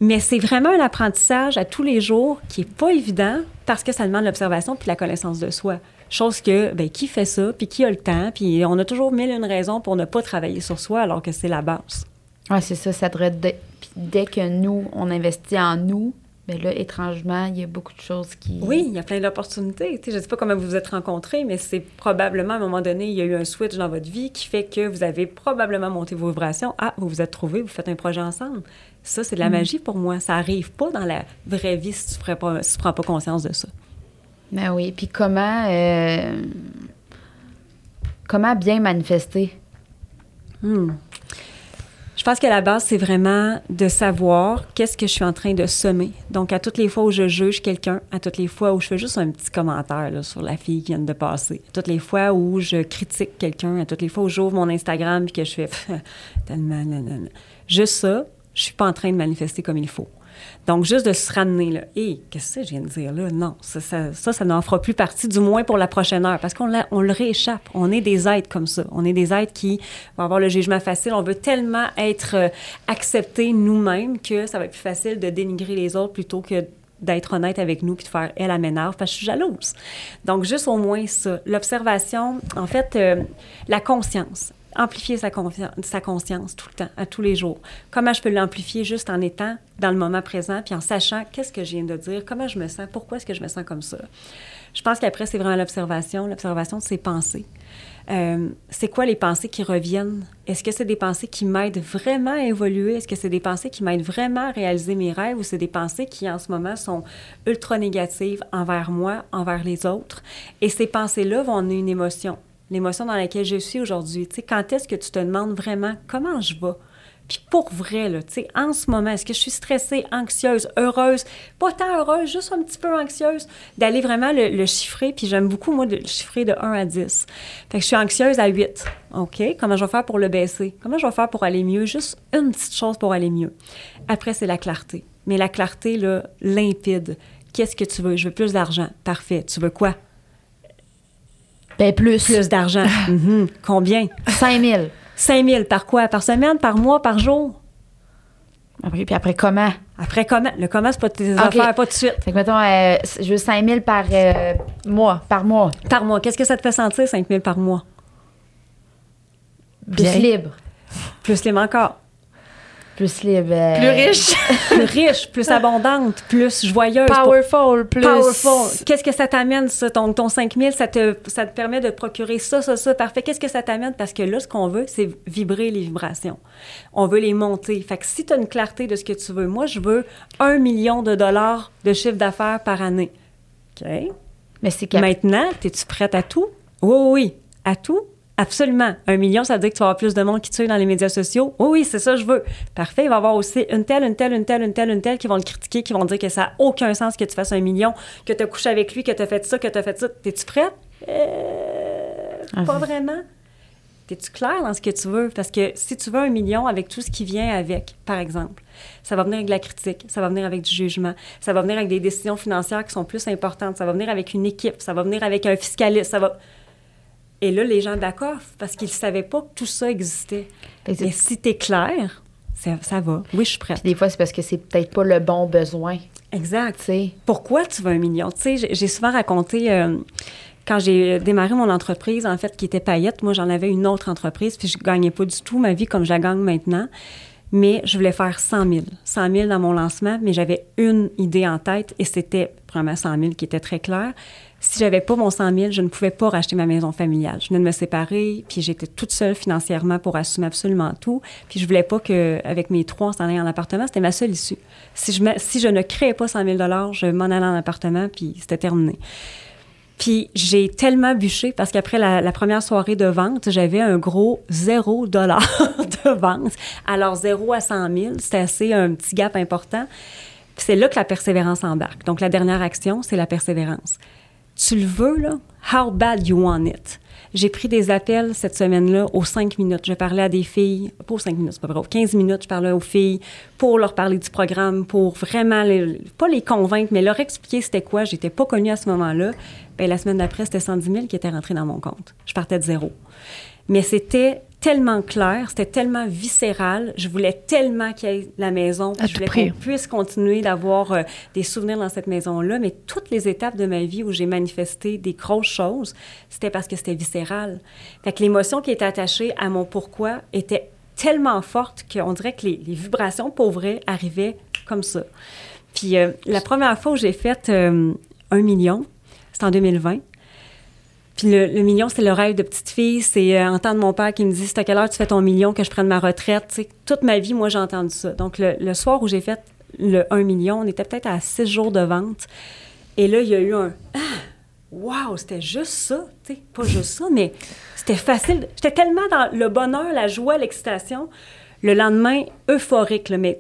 Speaker 3: Mais c'est vraiment un apprentissage à tous les jours qui est pas évident parce que ça demande l'observation puis la connaissance de soi. Chose que, ben, qui fait ça, puis qui a le temps, puis on a toujours mille une raisons pour ne pas travailler sur soi alors que c'est la base.
Speaker 1: Ouais, c'est ça, ça devrait... dès- dès que nous, on investit en nous, ben là, étrangement, il y a beaucoup de choses qui...
Speaker 3: Oui, il y a plein d'opportunités. Tu sais, je ne sais pas comment vous vous êtes rencontrés, mais c'est probablement à un moment donné, il y a eu un switch dans votre vie qui fait que vous avez probablement monté vos vibrations. Ah, vous vous êtes trouvés, vous faites un projet ensemble. Ça, c'est de la magie pour moi. Ça arrive pas dans la vraie vie si tu ne pas, si tu prends pas conscience de ça.
Speaker 1: Ben oui, puis comment... euh, Comment bien manifester?
Speaker 3: Hmm. Je pense que la base, c'est vraiment de savoir qu'est-ce que je suis en train de semer. Donc, à toutes les fois où je juge quelqu'un, à toutes les fois où je fais juste un petit commentaire sur la fille qui vient de passer, à toutes les fois où je critique quelqu'un, à toutes les fois où j'ouvre mon Instagram et que je fais [laughs] tellement, juste ça, je suis pas en train de manifester comme il faut. Donc, juste de se ramener là, hé, qu'est-ce que je viens de dire là? Non, ça, ça, ça, n'en fera plus partie, du moins pour la prochaine heure, parce qu'on on le rééchappe. On est des êtres comme ça. On est des êtres qui vont avoir le jugement facile. On veut tellement être euh, acceptés nous-mêmes que ça va être plus facile de dénigrer les autres plutôt que d'être honnête avec nous puis de faire elle, elle m'énerve parce que je suis jalouse. Donc, juste au moins ça. L'observation, en fait, euh, la conscience amplifier sa, sa conscience tout le temps, à tous les jours. Comment je peux l'amplifier juste en étant dans le moment présent, puis en sachant qu'est-ce que je viens de dire, comment je me sens, pourquoi est-ce que je me sens comme ça? Je pense qu'après, c'est vraiment l'observation, l'observation de ses pensées. Euh, c'est quoi les pensées qui reviennent? Est-ce que c'est des pensées qui m'aident vraiment à évoluer? Est-ce que c'est des pensées qui m'aident vraiment à réaliser mes rêves ou c'est des pensées qui, en ce moment, sont ultra négatives envers moi, envers les autres? Et ces pensées-là vont amener une émotion l'émotion dans laquelle je suis aujourd'hui. Tu quand est-ce que tu te demandes vraiment comment je vais? Puis pour vrai, là, tu sais, en ce moment, est-ce que je suis stressée, anxieuse, heureuse? Pas tant heureuse, juste un petit peu anxieuse. D'aller vraiment le, chiffrer, puis j'aime beaucoup, moi, le chiffrer de 1 à 10. Fait que je suis anxieuse à 8. OK, comment je vais faire pour le baisser? Comment je vais faire pour aller mieux? Juste une petite chose pour aller mieux. Après, c'est la clarté. Mais la clarté, là, limpide. Qu'est-ce que tu veux? Je veux plus d'argent. Parfait. Tu veux quoi?
Speaker 1: Ben, plus.
Speaker 3: Plus d'argent. Mhm. Combien?
Speaker 1: 5 000.
Speaker 3: 5 000 par quoi? Par semaine, par mois, par jour?
Speaker 1: Après, puis après, comment?
Speaker 3: Après, comment? Le comment, c'est pas tes affaires, pas tout de suite.
Speaker 1: Fait que, mettons, euh, je veux 5 000 par euh, mois. Par mois.
Speaker 3: Par mois. Qu'est-ce que ça te fait sentir, 5 000 par mois?
Speaker 1: Plus libre.
Speaker 3: Plus libre encore
Speaker 1: plus libre.
Speaker 2: Plus riche. [laughs]
Speaker 3: plus riche, plus abondante, plus joyeuse.
Speaker 2: Powerful, plus.
Speaker 3: Powerful. Qu'est-ce que ça t'amène, ça? Ton, ton 5000, ça te, ça te permet de procurer ça, ça, ça. Parfait. Qu'est-ce que ça t'amène? Parce que là, ce qu'on veut, c'est vibrer les vibrations. On veut les monter. Fait que si tu as une clarté de ce que tu veux, moi, je veux un million de dollars de chiffre d'affaires par année. OK?
Speaker 1: Mais c'est
Speaker 3: Maintenant, es-tu prête à tout? Oui, oui, oui. À tout? Absolument. Un million, ça veut dire que tu vas avoir plus de monde qui te suit dans les médias sociaux. Oui, oui, c'est ça, je veux. Parfait. Il va y avoir aussi une telle, une telle, une telle, une telle, une telle qui vont le critiquer, qui vont dire que ça n'a aucun sens que tu fasses un million, que tu as couché avec lui, que tu as fait ça, que tu as fait ça. Es-tu prête? Euh, ah, pas vraiment. Es-tu clair dans ce que tu veux? Parce que si tu veux un million avec tout ce qui vient avec, par exemple, ça va venir avec de la critique, ça va venir avec du jugement, ça va venir avec des décisions financières qui sont plus importantes, ça va venir avec une équipe, ça va venir avec un fiscaliste, ça va et là, les gens d'accord parce qu'ils ne savaient pas que tout ça existait. Mais si tu es clair, ça, va. Oui, je suis prête.
Speaker 1: des fois, c'est parce que c'est peut-être pas le bon besoin.
Speaker 3: Exact. sais. Pourquoi tu veux un million? J'ai souvent raconté. Euh, quand j'ai démarré mon entreprise, en fait, qui était paillette, moi, j'en avais une autre entreprise, puis je gagnais pas du tout ma vie comme je la gagne maintenant. Mais je voulais faire 100 000. 100 000 dans mon lancement, mais j'avais une idée en tête et c'était vraiment 100 000 qui était très clair si j'avais pas mon 100 000, je ne pouvais pas racheter ma maison familiale. Je venais de me séparer, puis j'étais toute seule financièrement pour assumer absolument tout. Puis je voulais pas qu'avec mes trois, on s'en aille en appartement. C'était ma seule issue. Si je, ne créais pas 100 000 je m'en allais en appartement, puis c'était terminé. Puis j'ai tellement bûché parce qu'après la, première soirée de vente, j'avais un gros zéro dollar [laughs] de vente. Alors zéro à 100 000, c'était assez un petit gap important. C'est là que la persévérance embarque. Donc la dernière action, c'est la persévérance tu le veux, là, how bad you want it? J'ai pris des appels cette semaine-là aux cinq minutes. Je parlais à des filles, pas aux cinq minutes, c'est pas vrai, aux 15 minutes, je parlais aux filles pour leur parler du programme, pour vraiment, pas les convaincre, mais leur expliquer c'était quoi. J'étais pas connue à ce moment-là. Bien, la semaine d'après, c'était 110 000 qui étaient rentrés dans mon compte. Je partais de zéro. Mais c'était tellement clair, c'était tellement viscéral. Je voulais tellement qu'il y ait la maison. je voulais qu'on puisse continuer d'avoir euh, des souvenirs dans cette maison-là. Mais toutes les étapes de ma vie où j'ai manifesté des grosses choses, c'était parce que c'était viscéral. Fait que l'émotion qui était attachée à mon pourquoi était tellement forte qu'on dirait que les, vibrations pauvres arrivaient comme ça. Puis euh, la première fois où j'ai fait euh, un million, c'était en 2020. Puis le, million, c'est le rêve de petite fille. C'est euh, entendre mon père qui me dit C'est à quelle heure tu fais ton million que je prenne ma retraite? toute ma vie, moi, j'ai entendu ça. Donc, le, soir où j'ai fait le 1 million, on était peut-être à six jours de vente. Et là, il y a eu un Ah, wow, c'était juste ça. Pas juste ça, mais c'était facile. J'étais tellement dans le bonheur, la joie, l'excitation Le lendemain, euphorique, là, mais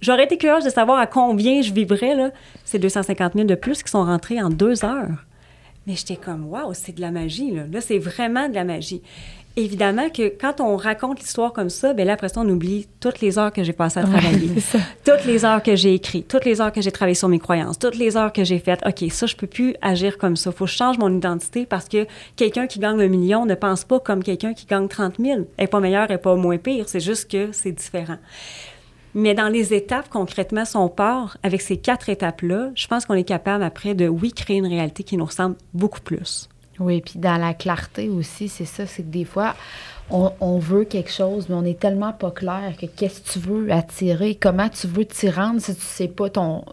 Speaker 3: j'aurais été curieuse de savoir à combien je vibrais, là. C'est 250 000 de plus qui sont rentrés en deux heures. Mais j'étais comme, waouh, c'est de la magie, là. Là, c'est vraiment de la magie. Évidemment que quand on raconte l'histoire comme ça, ben là, après ça, on oublie toutes les heures que j'ai passées à travailler, [laughs] toutes les heures que j'ai écrit, toutes les heures que j'ai travaillé sur mes croyances, toutes les heures que j'ai faites. OK, ça, je peux plus agir comme ça. faut que je change mon identité parce que quelqu'un qui gagne un million ne pense pas comme quelqu'un qui gagne 30 000. Elle n'est pas meilleure, elle n'est pas moins pire. C'est juste que c'est différent. Mais dans les étapes, concrètement, si on part avec ces quatre étapes-là, je pense qu'on est capable après de, oui, créer une réalité qui nous ressemble beaucoup plus.
Speaker 1: Oui, puis dans la clarté aussi, c'est ça, c'est que des fois, on, on veut quelque chose, mais on est tellement pas clair que qu'est-ce que tu veux attirer, comment tu veux t'y rendre si tu sais pas ton.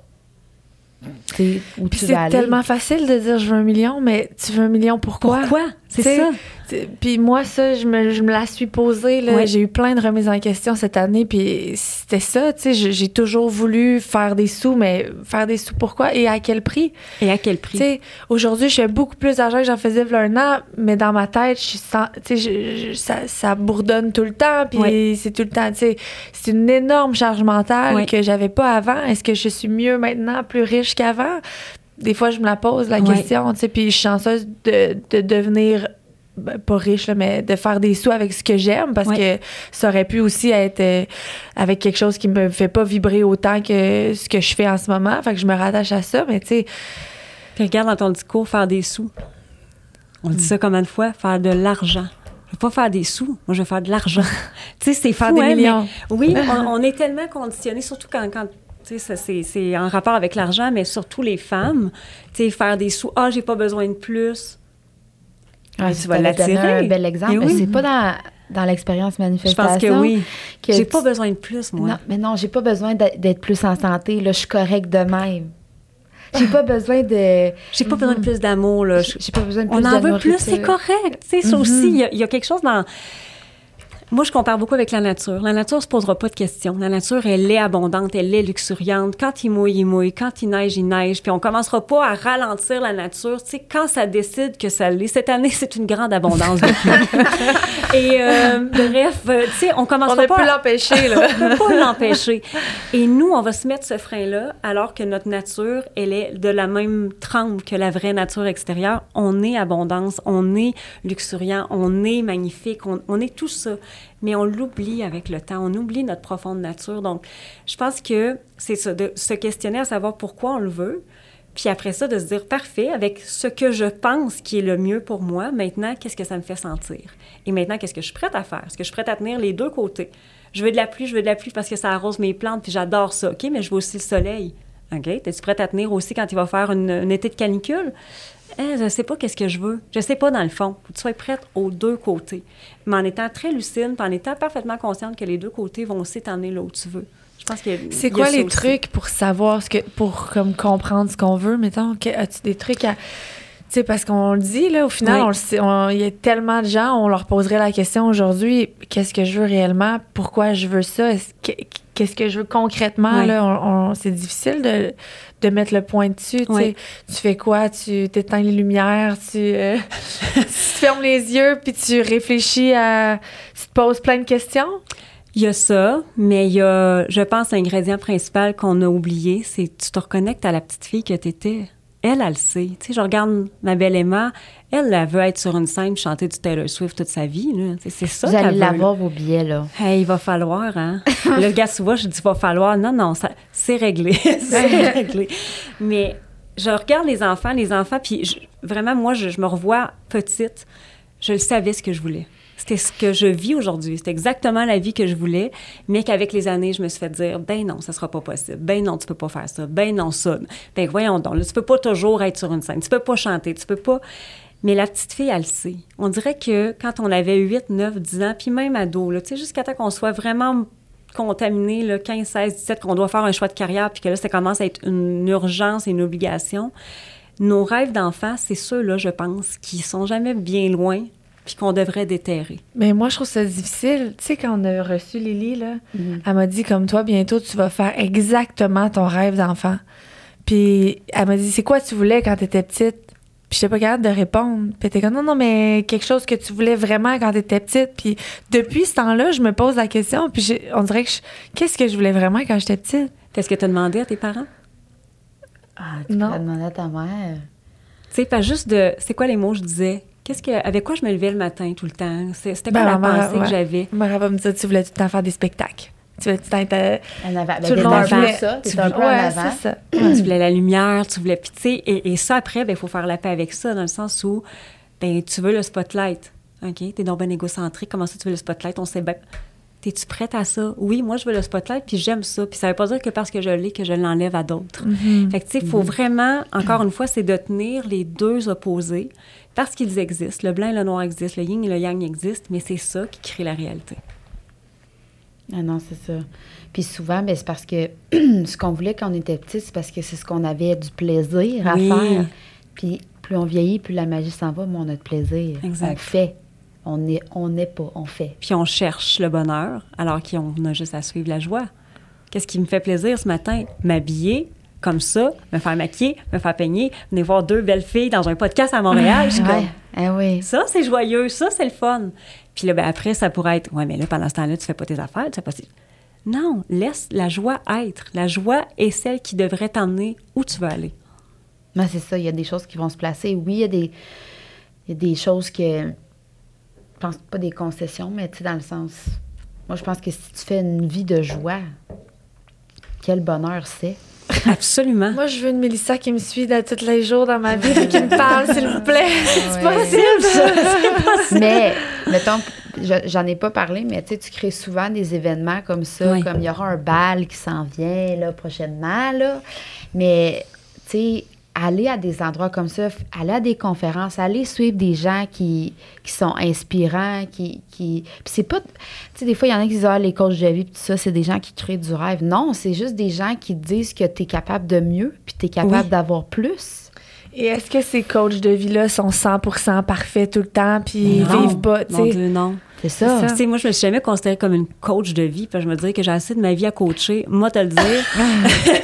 Speaker 2: c'est
Speaker 1: vas aller.
Speaker 2: tellement facile de dire je veux un million, mais tu veux un million pourquoi?
Speaker 3: Pourquoi? C'est ça.
Speaker 2: Puis moi, ça, je me, je me la suis posée. là.
Speaker 3: Ouais.
Speaker 2: J'ai eu plein de remises en question cette année. Puis c'était ça, tu sais. J'ai toujours voulu faire des sous, mais faire des sous pourquoi et à quel prix?
Speaker 3: Et à quel prix?
Speaker 2: Tu sais, aujourd'hui, je fais beaucoup plus d'argent que j'en faisais il y a un an, mais dans ma tête, je suis sans- tu sais, je- je- ça, ça bourdonne tout le temps, puis
Speaker 3: Ouais.
Speaker 2: c'est tout le temps, tu sais, c'est une énorme charge mentale
Speaker 3: Ouais.
Speaker 2: que j'avais pas avant. Est-ce que je suis mieux maintenant, plus riche qu'avant? Des fois, je me la pose, la
Speaker 3: Ouais.
Speaker 2: question, tu sais, puis je suis chanceuse de, de devenir ben, pas riche, là, mais de faire des sous avec ce que j'aime parce
Speaker 3: Ouais.
Speaker 2: que ça aurait pu aussi être euh, avec quelque chose qui me fait pas vibrer autant que ce que je fais en ce moment. Fait que je me rattache à ça, mais tu sais,
Speaker 3: Puis regarde dans ton discours, faire des sous. On dit ça combien de fois? Faire de l'argent. Je veux pas faire des sous, moi je veux faire de l'argent. [laughs] tu sais, c'est
Speaker 2: Faire
Speaker 3: fou,
Speaker 2: des
Speaker 3: hein, mais-
Speaker 2: millions.
Speaker 3: oui, [laughs] on, on est tellement conditionnés, surtout quand, quand c'est, c'est en rapport avec l'argent, mais surtout les femmes. Tu sais, faire des sous. Ah, j'ai pas besoin de plus.
Speaker 1: Ah, tu vas
Speaker 3: l'attirer.
Speaker 1: un bel exemple.
Speaker 3: Oui.
Speaker 1: C'est pas dans, dans l'expérience
Speaker 3: Je
Speaker 1: manifestation.
Speaker 3: pense que oui.
Speaker 1: que
Speaker 3: J'ai
Speaker 1: tu-
Speaker 3: pas besoin de plus, moi.
Speaker 1: Non, mais non, j'ai pas besoin d'être plus en santé. Là, je suis correcte de même. J'ai pas besoin de.
Speaker 3: J'ai pas besoin de plus d'amour, là. Je-
Speaker 1: J'ai pas besoin de plus
Speaker 3: On en veut plus, c'est correct. Tu sais, ça aussi, il y a- il y, a quelque chose dans. Moi, je compare beaucoup avec la nature. La nature se posera pas de questions. La nature, elle est abondante, elle est luxuriante. Quand il mouille, il mouille. Quand il neige, il neige. Puis on commencera pas à ralentir la nature. Tu sais, quand ça décide que ça l'est. Cette année, c'est une grande abondance. [laughs] Et euh, bref, euh, tu sais, on
Speaker 2: On
Speaker 3: commencera
Speaker 2: ne
Speaker 3: pas
Speaker 2: peut
Speaker 3: à-
Speaker 2: l'empêcher, [laughs] là.
Speaker 3: on peut pas l'empêcher. Et nous, on va se mettre ce frein-là, alors que notre nature, elle est de la même trempe que la vraie nature extérieure. On est abondance, on est luxuriant, on est magnifique, on, on est tout ça. Mais on l'oublie avec le temps, on oublie notre profonde nature. Donc, je pense que c'est ça, de se questionner à savoir pourquoi on le veut. Puis après ça, de se dire, parfait, avec ce que je pense qui est le mieux pour moi, maintenant, qu'est-ce que ça me fait sentir? Et maintenant, qu'est-ce que je suis prête à faire? Est-ce que je suis prête à tenir les deux côtés? Je veux de la pluie, je veux de la pluie parce que ça arrose mes plantes, puis j'adore ça. OK, mais je veux aussi le soleil. OK? Es-tu prête à tenir aussi quand il va faire une, une été de canicule? Eh, je sais pas qu'est-ce que je veux. Je sais pas dans le fond. Faut que tu sois prête aux deux côtés. Mais en étant très lucide, en étant parfaitement consciente que les deux côtés vont aussi t'emmener là où tu veux. Je pense que
Speaker 2: C'est quoi les trucs pour savoir ce que pour comme comprendre ce qu'on veut? Mettons que- as-tu des trucs à tu sais parce qu'on le dit là au final
Speaker 3: Oui.
Speaker 2: il y a tellement de gens on leur poserait la question aujourd'hui qu'est-ce que je veux réellement? Pourquoi je veux ça? Est-ce que- qu'est-ce que je veux concrètement là on- on- c'est difficile de, de mettre le point dessus tu fais quoi? Tu t'éteins les lumières tu, euh, [laughs] tu fermes les yeux puis tu réfléchis à tu te poses plein de questions?
Speaker 3: Il y a ça, mais il y a, je pense, l'ingrédient principal qu'on a oublié, c'est que tu te reconnectes à la petite fille que tu étais. Elle, elle le sait. Tu sais, je regarde ma belle Emma, elle, elle veut être sur une scène chanter du Taylor Swift toute sa vie. C'est ça
Speaker 1: Vous
Speaker 3: qu'elle
Speaker 1: allez l'avoir vos billets, là.
Speaker 3: Hey, il va falloir, hein? [laughs] le gars, souvent, je dis va falloir. Non, non, c'est réglé. [laughs] c'est réglé. Mais je regarde les enfants, les enfants, puis je- vraiment, moi, je, je me revois petite. Je le savais ce que je voulais. C'était ce que je vis aujourd'hui. C'était exactement la vie que je voulais, mais qu'avec les années, je me suis fait dire, ben non, ça sera pas possible. Ben non, tu peux pas faire ça. Ben non, ça. Ben voyons donc, là, tu peux pas toujours être sur une scène. Tu peux pas chanter. Tu peux pas. Mais la petite fille, elle le sait. On dirait que quand on avait 8, 9, 10 ans, puis même ado, tu sais, jusqu'à temps qu'on soit vraiment contaminé, là, 15, 16, 17, qu'on doit faire un choix de carrière, puis que là, ça commence à être une urgence et une obligation. Nos rêves d'enfants, c'est ceux-là, je pense, qui sont jamais bien loin, puis qu'on devrait déterrer.
Speaker 2: Mais moi, je trouve ça difficile. Tu sais, quand on a reçu Lily, là, elle m'a dit, comme toi, bientôt, tu vas faire exactement ton rêve d'enfant. Puis elle m'a dit, c'est quoi tu voulais quand tu étais petite? Puis j'étais pas capable de répondre. Puis t'es comme, non, non, mais quelque chose que tu voulais vraiment quand t'étais petite. Puis depuis ce temps-là, je me pose la question. Puis on dirait que je- qu'est-ce que je voulais vraiment quand j'étais petite?
Speaker 3: Est-ce que tu as demandé à tes parents?
Speaker 1: Ah, tu
Speaker 2: Non.
Speaker 1: peux demander à ta mère.
Speaker 3: Tu sais, pas juste de. C'est quoi les mots que je disais? Qu'est-ce que, avec quoi je me levais le matin tout le temps? C'était quoi
Speaker 2: Ben,
Speaker 3: la pensée
Speaker 2: ouais.
Speaker 3: que j'avais?
Speaker 2: Ma mère va me dire, tu voulais tout le temps faire des spectacles. Tu voulais tout le temps être.
Speaker 1: Ben,
Speaker 2: Tout le monde voulait-
Speaker 1: ça.
Speaker 3: tu
Speaker 1: T'étais un peu en
Speaker 2: ouais,
Speaker 1: avant.
Speaker 2: c'est ça. [clears throat]
Speaker 3: tu voulais la lumière, tu voulais. Puis, tu sais, et, et ça, après, ben, il faut faire la paix avec ça, dans le sens où, ben, tu veux le spotlight. OK? T'es donc ben égocentrique. Comment ça, tu veux le spotlight? On sait bien. T'es-tu prête à ça? Oui, moi, je veux le spotlight, puis j'aime ça. Puis ça veut pas dire que parce que je l'ai, que je l'enlève à d'autres. Fait que, tu sais, il faut vraiment, encore une fois, c'est de tenir les deux opposés parce qu'ils existent. Le blanc et le noir existent, le yin et le yang existent, mais c'est ça qui crée la réalité.
Speaker 1: Ah non, c'est ça. Puis souvent, ben, c'est parce que [clears throat] ce qu'on voulait quand on était petit, c'est parce que c'est ce qu'on avait du plaisir à
Speaker 3: Oui.
Speaker 1: faire. Puis plus on vieillit, plus la magie s'en va, mais on a de plaisir.
Speaker 3: Exact.
Speaker 1: On fait. On n'est on n'est pas, on fait.
Speaker 3: Puis on cherche le bonheur alors qu'on a juste à suivre la joie. Qu'est-ce qui me fait plaisir ce matin? M'habiller comme ça, me faire maquiller, me faire peigner, venir voir deux belles filles dans un podcast à Montréal. Je suis
Speaker 1: Ouais.
Speaker 3: comme,
Speaker 1: Ah oui.
Speaker 3: ça, c'est joyeux, ça, c'est le fun. Puis là, ben, après, ça pourrait être, ouais, mais là, pendant ce temps-là, tu fais pas tes affaires, tu fais pas... ci. Non, laisse la joie être. La joie est celle qui devrait t'emmener où tu veux aller.
Speaker 1: Non, c'est ça. Il y a des choses qui vont se placer. Oui, il y a des, il y a des choses que. Je pense pas des concessions, mais tu sais, dans le sens. Moi, je pense que si tu fais une vie de joie, quel bonheur c'est. [laughs]
Speaker 3: Absolument.
Speaker 2: Moi, je veux une Mélissa qui me suit tous les jours dans ma vie, qui me parle, s'il vous plaît. [laughs] C'est
Speaker 1: Ouais.
Speaker 2: possible, ça?
Speaker 1: mais, mettons, je- j'en ai pas parlé, mais tu sais, tu crées souvent des événements comme ça,
Speaker 3: Oui.
Speaker 1: comme il y aura un bal qui s'en vient, là, prochainement, là. Mais, tu sais, aller à des endroits comme ça, aller à des conférences, aller suivre des gens qui, qui sont inspirants, qui... qui puis c'est pas... Tu sais, des fois, il y en a qui disent, ah, les coachs de vie, puis tout ça, c'est des gens qui créent du rêve. Non, c'est juste des gens qui disent que tu es capable de mieux, puis tu es capable
Speaker 3: Oui.
Speaker 1: d'avoir plus.
Speaker 2: Et est-ce que ces coachs de vie-là sont 100% parfaits tout le temps, puis ils vivent pas, tu
Speaker 3: Mon
Speaker 2: sais?
Speaker 3: Dieu, non.
Speaker 1: C'est ça.
Speaker 2: ça.
Speaker 3: Moi, je me suis jamais considérée comme une coach de vie. Puis je me dirais que j'ai assez de ma vie à coacher. Moi, te le dire.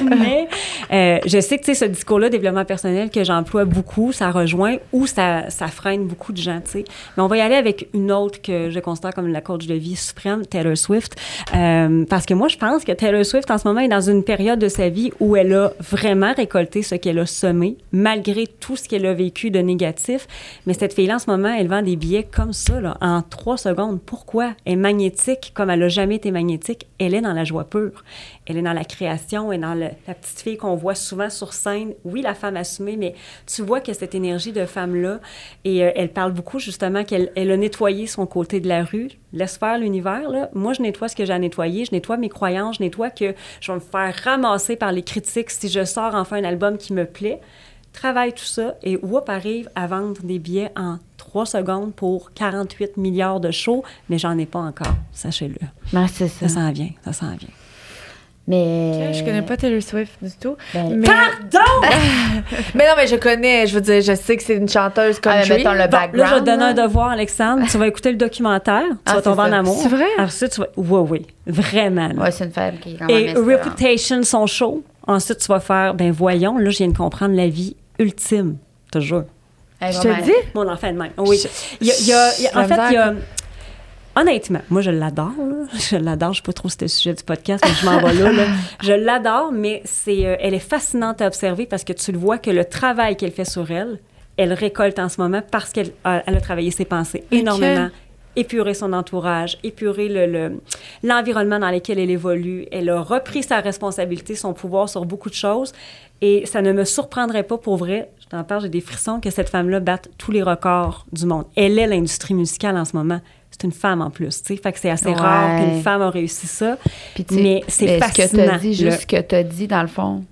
Speaker 3: [laughs] Mais euh, je sais que, tu sais, ce discours-là, développement personnel, que j'emploie beaucoup, ça rejoint ou ça, ça freine beaucoup de gens, tu sais. Mais on va y aller avec une autre que je considère comme la coach de vie suprême, Taylor Swift. Euh, parce que moi, je pense que Taylor Swift, en ce moment, est dans une période de sa vie où elle a vraiment récolté ce qu'elle a semé, malgré tout ce qu'elle a vécu de négatif. Mais cette fille-là, en ce moment, elle vend des billets comme ça, là, en trois secondes. Pourquoi? Elle est magnétique comme elle n'a jamais été magnétique. Elle est dans la joie pure. Elle est dans la création, elle est dans la petite fille qu'on voit souvent sur scène. Oui, la femme assumée, mais tu vois que cette énergie de femme-là, et euh, elle parle beaucoup justement qu'elle elle a nettoyé son côté de la rue. Laisse faire l'univers, là. Moi, je nettoie ce que j'ai à nettoyer. Je nettoie mes croyances. Je nettoie que je vais me faire ramasser par les critiques si je sors enfin un album qui me plaît travaille tout ça et Whoop arrive à vendre des billets en 3 secondes pour 48 milliards de shows, mais j'en ai pas encore, sachez-le.
Speaker 1: C'est ça.
Speaker 3: Ça s'en vient, ça s'en vient.
Speaker 1: Mais.
Speaker 2: Je connais pas Taylor Swift du tout.
Speaker 1: Ben,
Speaker 2: mais...
Speaker 3: Pardon! [laughs]
Speaker 2: mais non, mais je connais, je veux dire, je sais que c'est une chanteuse
Speaker 1: Ah, mais
Speaker 2: country.
Speaker 1: mettons le
Speaker 3: Bon, là,
Speaker 1: background.
Speaker 3: je vais te donner un devoir, Alexandre. Tu vas écouter le documentaire, tu
Speaker 1: Ah,
Speaker 3: vas tomber en amour.
Speaker 2: C'est vrai?
Speaker 3: Ensuite, tu vas... Oui, oui, vraiment.
Speaker 1: Ouais, c'est une femme qui est quand même
Speaker 3: Et. Reputation, son show. Ensuite, tu vas faire, ben voyons, là, je viens de comprendre la vie ultime, toujours.
Speaker 2: Je te le dis?
Speaker 3: Mon enfant de même. Oui. Il y a- il y a- il y a-
Speaker 2: La
Speaker 3: en fait, il y a. Honnêtement, moi, je l'adore. Je l'adore. Je ne sais pas trop si c'était le sujet du podcast, mais je m'en vais là, là. [laughs] Je l'adore, mais c'est, euh, elle est fascinante à observer parce que tu le vois que le travail qu'elle fait sur elle, elle récolte en ce moment parce qu'elle a, elle a travaillé ses pensées énormément. Épurer son entourage, épurer le, le- l'environnement dans lequel elle évolue. Elle a repris sa responsabilité, son pouvoir sur beaucoup de choses. Et ça ne me surprendrait pas pour vrai, je t'en parle, j'ai des frissons, que cette femme-là batte tous les records du monde. Elle est l'industrie musicale en ce moment. C'est une femme en plus, tu sais. Fait que c'est assez
Speaker 1: Ouais.
Speaker 3: rare qu'une femme a réussi ça.
Speaker 1: Puis,
Speaker 3: Mais c'est
Speaker 1: mais Ce que tu
Speaker 3: fascinant,
Speaker 1: as dit, juste ce que tu as dit, dans le fond,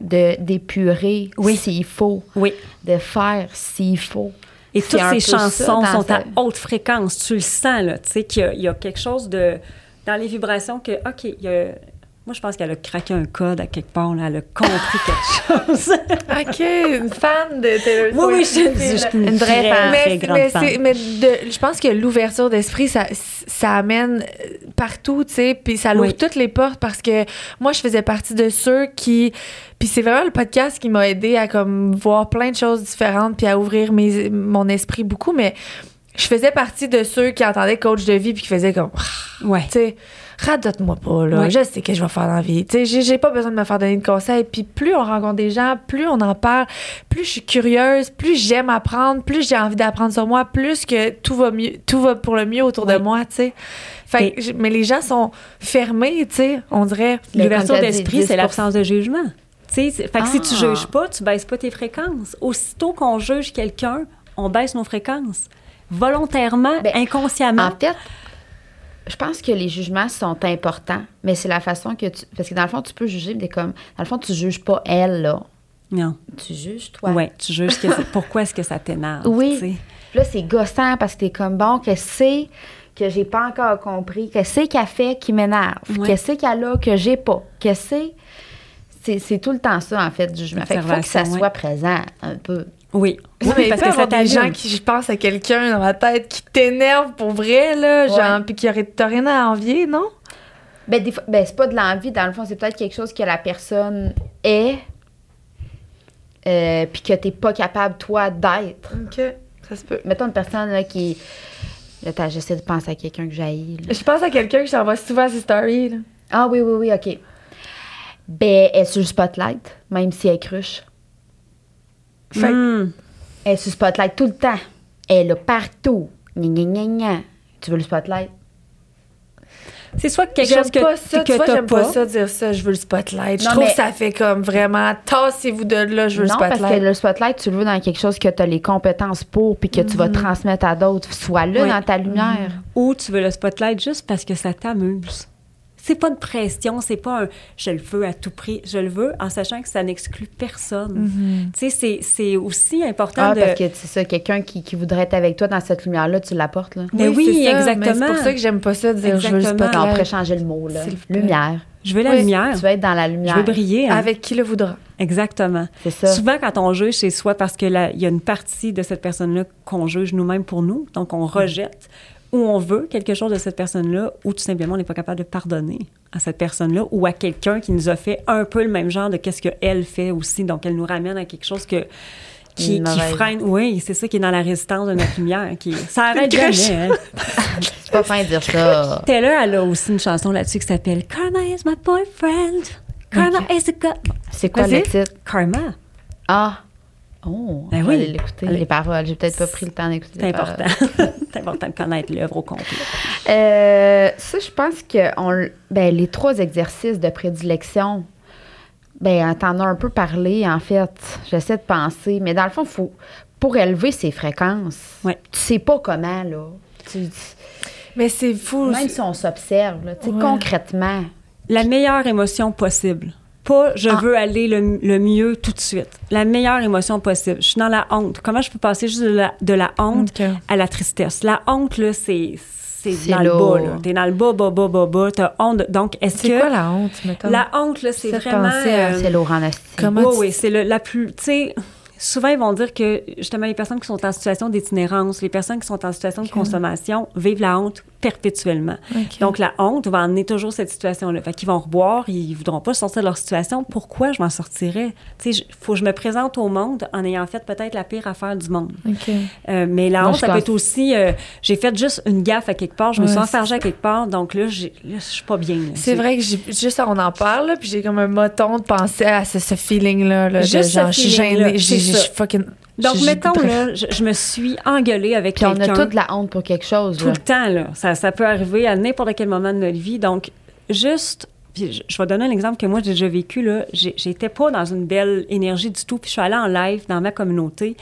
Speaker 1: d'épurer
Speaker 3: Oui.
Speaker 1: s'il faut,
Speaker 3: Oui.
Speaker 1: de faire s'il faut.
Speaker 3: Et toutes ces
Speaker 1: ça
Speaker 3: chansons sont à haute fréquence. Tu le sens, là. Tu sais qu'il y y a quelque chose de. Dans les vibrations que, OK, il y a. Moi, je pense qu'elle a craqué un code à quelque part, là. Elle a compris quelque chose. [laughs]
Speaker 2: OK, une fan de Taylor Swift.
Speaker 3: oui, oui, je, je, je suis une,
Speaker 1: Une vraie fan.
Speaker 3: très
Speaker 2: mais,
Speaker 3: grande
Speaker 2: mais,
Speaker 3: fan.
Speaker 2: c'est- mais de- je pense que l'ouverture d'esprit, ça, ça amène euh, partout, tu sais, puis ça ouvre
Speaker 3: Oui.
Speaker 2: toutes les portes parce que moi, je faisais partie de ceux qui... Puis c'est vraiment le podcast qui m'a aidé à comme voir plein de choses différentes puis à ouvrir mes, mon esprit beaucoup, mais je faisais partie de ceux qui entendaient coach de vie puis qui faisaient comme,
Speaker 3: Ouais.
Speaker 2: tu sais, radote-moi pas, là.
Speaker 3: Ouais.
Speaker 2: Je sais que je vais faire dans la vie. Tu sais, j'ai, pas besoin de me faire donner de conseils. Puis plus on rencontre des gens, plus on en parle, plus je suis curieuse, plus j'aime apprendre, plus j'ai envie d'apprendre sur moi, plus que tout va mieux, tout va pour le mieux autour de
Speaker 3: Oui.
Speaker 2: moi, tu sais. Fait que mais les gens sont fermés, tu sais, on dirait.
Speaker 3: L'ouverture d'esprit,
Speaker 1: 10
Speaker 3: c'est l'absence de jugement. Tu sais, c'est- fait que si tu
Speaker 1: Ah.
Speaker 3: juges pas, tu baisses pas tes fréquences. Aussitôt qu'on juge quelqu'un, on baisse nos fréquences. Volontairement,
Speaker 1: Ben,
Speaker 3: inconsciemment.
Speaker 1: En fait, je pense que les jugements sont importants, mais c'est la façon que tu. Parce que dans le fond, tu peux juger, mais comme. Dans le fond, tu juges pas elle, là.
Speaker 3: non.
Speaker 1: Tu juges toi.
Speaker 3: Ouais, tu juges que c'est- pourquoi est-ce que ça t'énerve.
Speaker 1: Oui. Là, c'est gossant parce que t'es comme bon, que c'est que j'ai pas encore compris? Que c'est qu'elle fait qui m'énerve?
Speaker 3: Ouais.
Speaker 1: Qu'est-ce qu'elle a que j'ai pas? Que c'est? C'est- C'est tout le temps ça, en fait, du jugement. Fait qu'il faut que ça soit présent un peu.
Speaker 3: Oui.
Speaker 2: Non,
Speaker 3: Oui,
Speaker 2: mais
Speaker 3: parce que ça
Speaker 2: des gens qui, je pense à quelqu'un dans ma tête qui t'énerve pour vrai, là, genre, puis qui aurait, rien à envier, non?
Speaker 1: Ben, des fois, ben, c'est pas de l'envie, dans le fond, c'est peut-être quelque chose que la personne est, euh, puis que t'es pas capable, toi, d'être.
Speaker 2: OK, ça se peut.
Speaker 1: Mettons une personne là, qui. Là, t'as- j'essaie de penser à quelqu'un que j'haïs.
Speaker 2: Je pense à quelqu'un que j'envoie souvent ses stories, là.
Speaker 1: Ah oui, oui, oui, OK. Ben, elle est sur le spotlight, même si elle cruche.
Speaker 2: Fait que-
Speaker 3: Hmm.
Speaker 1: Elle est sur spotlight tout le temps. Elle est là partout. Gna, gna, gna, gna. Tu veux le spotlight?
Speaker 3: C'est soit quelque chose que,
Speaker 2: pas ça,
Speaker 3: que
Speaker 2: tu vois, j'aime pas. ça dire ça, je veux le spotlight. Je
Speaker 1: Non,
Speaker 2: trouve
Speaker 1: mais-
Speaker 2: que ça fait comme vraiment tassez-vous de là, je veux
Speaker 1: non,
Speaker 2: le
Speaker 1: parce
Speaker 2: spotlight.
Speaker 1: que le spotlight, tu le veux dans quelque chose que tu as les compétences pour puis que tu vas transmettre à d'autres. Sois là
Speaker 3: Oui.
Speaker 1: dans ta lumière.
Speaker 3: Ou tu veux le spotlight juste parce que ça t'amuse. C'est pas de pression, c'est pas un je le veux à tout prix. Je le veux en sachant que ça n'exclut personne. Tu sais, c'est- c'est aussi important
Speaker 1: Ah,
Speaker 3: de.
Speaker 1: parce que c'est ça, quelqu'un qui, qui voudrait être avec toi dans cette lumière-là, tu l'apportes, là.
Speaker 3: Mais oui,
Speaker 2: ça,
Speaker 3: exactement.
Speaker 2: C'est pour ça que j'aime pas ça dire je veux
Speaker 3: Exactement.
Speaker 1: Non, on pourrait changer le mot, là. Lumière.
Speaker 3: Je veux la
Speaker 2: Oui,
Speaker 3: lumière.
Speaker 1: Tu veux être dans la
Speaker 3: Je
Speaker 1: lumière.
Speaker 3: veux briller. hein.
Speaker 2: Avec qui le voudra.
Speaker 3: Exactement.
Speaker 1: C'est ça.
Speaker 3: Souvent, quand on juge, c'est soit parce qu'il y a une partie de cette personne-là qu'on juge nous-mêmes pour nous, donc on rejette, ou on veut quelque chose de cette personne-là, ou tout simplement on n'est pas capable de pardonner à cette personne-là, ou à quelqu'un qui nous a fait un peu le même genre de qu'est-ce qu'elle fait aussi. Donc, elle nous ramène à quelque chose que qui, freine. Oui, c'est ça qui est dans la résistance de notre lumière. Qui, ça arrête jamais. Hein. [laughs]
Speaker 1: C'est pas fin de dire ça.
Speaker 3: Taylor, elle a aussi une chanson là-dessus qui s'appelle Karma is my boyfriend. Karma is a god.
Speaker 1: C'est quoi le titre?
Speaker 3: Karma.
Speaker 1: Ah! Oh!
Speaker 3: Ben oui.
Speaker 1: aller l'écouter, les paroles. J'ai peut-être pas pris le temps d'écouter
Speaker 3: C'est
Speaker 1: les paroles.
Speaker 3: important. [laughs] c'est important de connaître l'œuvre au complet.
Speaker 1: Euh, ça, je pense que on, ben, les trois exercices de prédilection, ben, t'en as un peu parlé, en fait. J'essaie de penser. Mais dans le fond, faut, pour élever ses fréquences,
Speaker 3: Ouais.
Speaker 1: tu sais pas comment, là. Tu-
Speaker 2: Mais c'est fou.
Speaker 1: même si on s'observe, là, tu sais,
Speaker 2: Ouais.
Speaker 1: concrètement.
Speaker 3: La meilleure émotion possible. Pas je
Speaker 1: Ah.
Speaker 3: veux aller le, le mieux tout de suite. La meilleure émotion possible. Je suis dans la honte. Comment je peux passer juste de la, de la honte à la tristesse? La honte, là, c'est c'est
Speaker 1: C'est
Speaker 3: dans le bas. là. T'es dans le bas, bas, bas, bas, bas. T'as honte. Donc, est-ce
Speaker 2: C'est
Speaker 3: que...
Speaker 2: quoi la honte, mettons?
Speaker 3: La honte, là, c'est vraiment... euh,
Speaker 1: C'est lourd en.
Speaker 2: Comment
Speaker 3: oui,
Speaker 2: tu-
Speaker 3: oui, c'est la plus. Tu sais, souvent, ils vont dire que justement, les personnes qui sont en situation d'itinérance, les personnes qui sont en situation de consommation vivent la honte perpétuellement. Donc, la honte va emmener toujours cette situation-là. Fait qu'ils vont reboire, ils voudront pas sortir de leur situation. Pourquoi je m'en sortirais? Tu sais, il faut que je me présente au monde en ayant fait peut-être la pire affaire du monde. Euh, mais la honte, ça peut être aussi, euh, j'ai fait juste une gaffe à quelque part, je me suis
Speaker 2: c'est
Speaker 3: enfargée à quelque part, donc là, je suis pas bien.
Speaker 2: C'est vrai que juste on en parle, là, puis j'ai comme un moton de penser à ce, ce feeling-là. Là, de genre, je suis gênée, je fucking.
Speaker 3: Donc, mettons,
Speaker 2: bref.
Speaker 3: là, je, je me suis engueulée avec
Speaker 1: Puis on a
Speaker 3: quelqu'un.
Speaker 1: toute la honte pour quelque chose.
Speaker 3: Tout
Speaker 1: là.
Speaker 3: le temps, là. Ça, ça peut arriver à n'importe quel moment de notre vie. Donc, juste, puis je, je vais donner un exemple que moi, j'ai déjà vécu, là. J'étais pas dans une belle énergie du tout. Puis je suis allée en live dans ma communauté.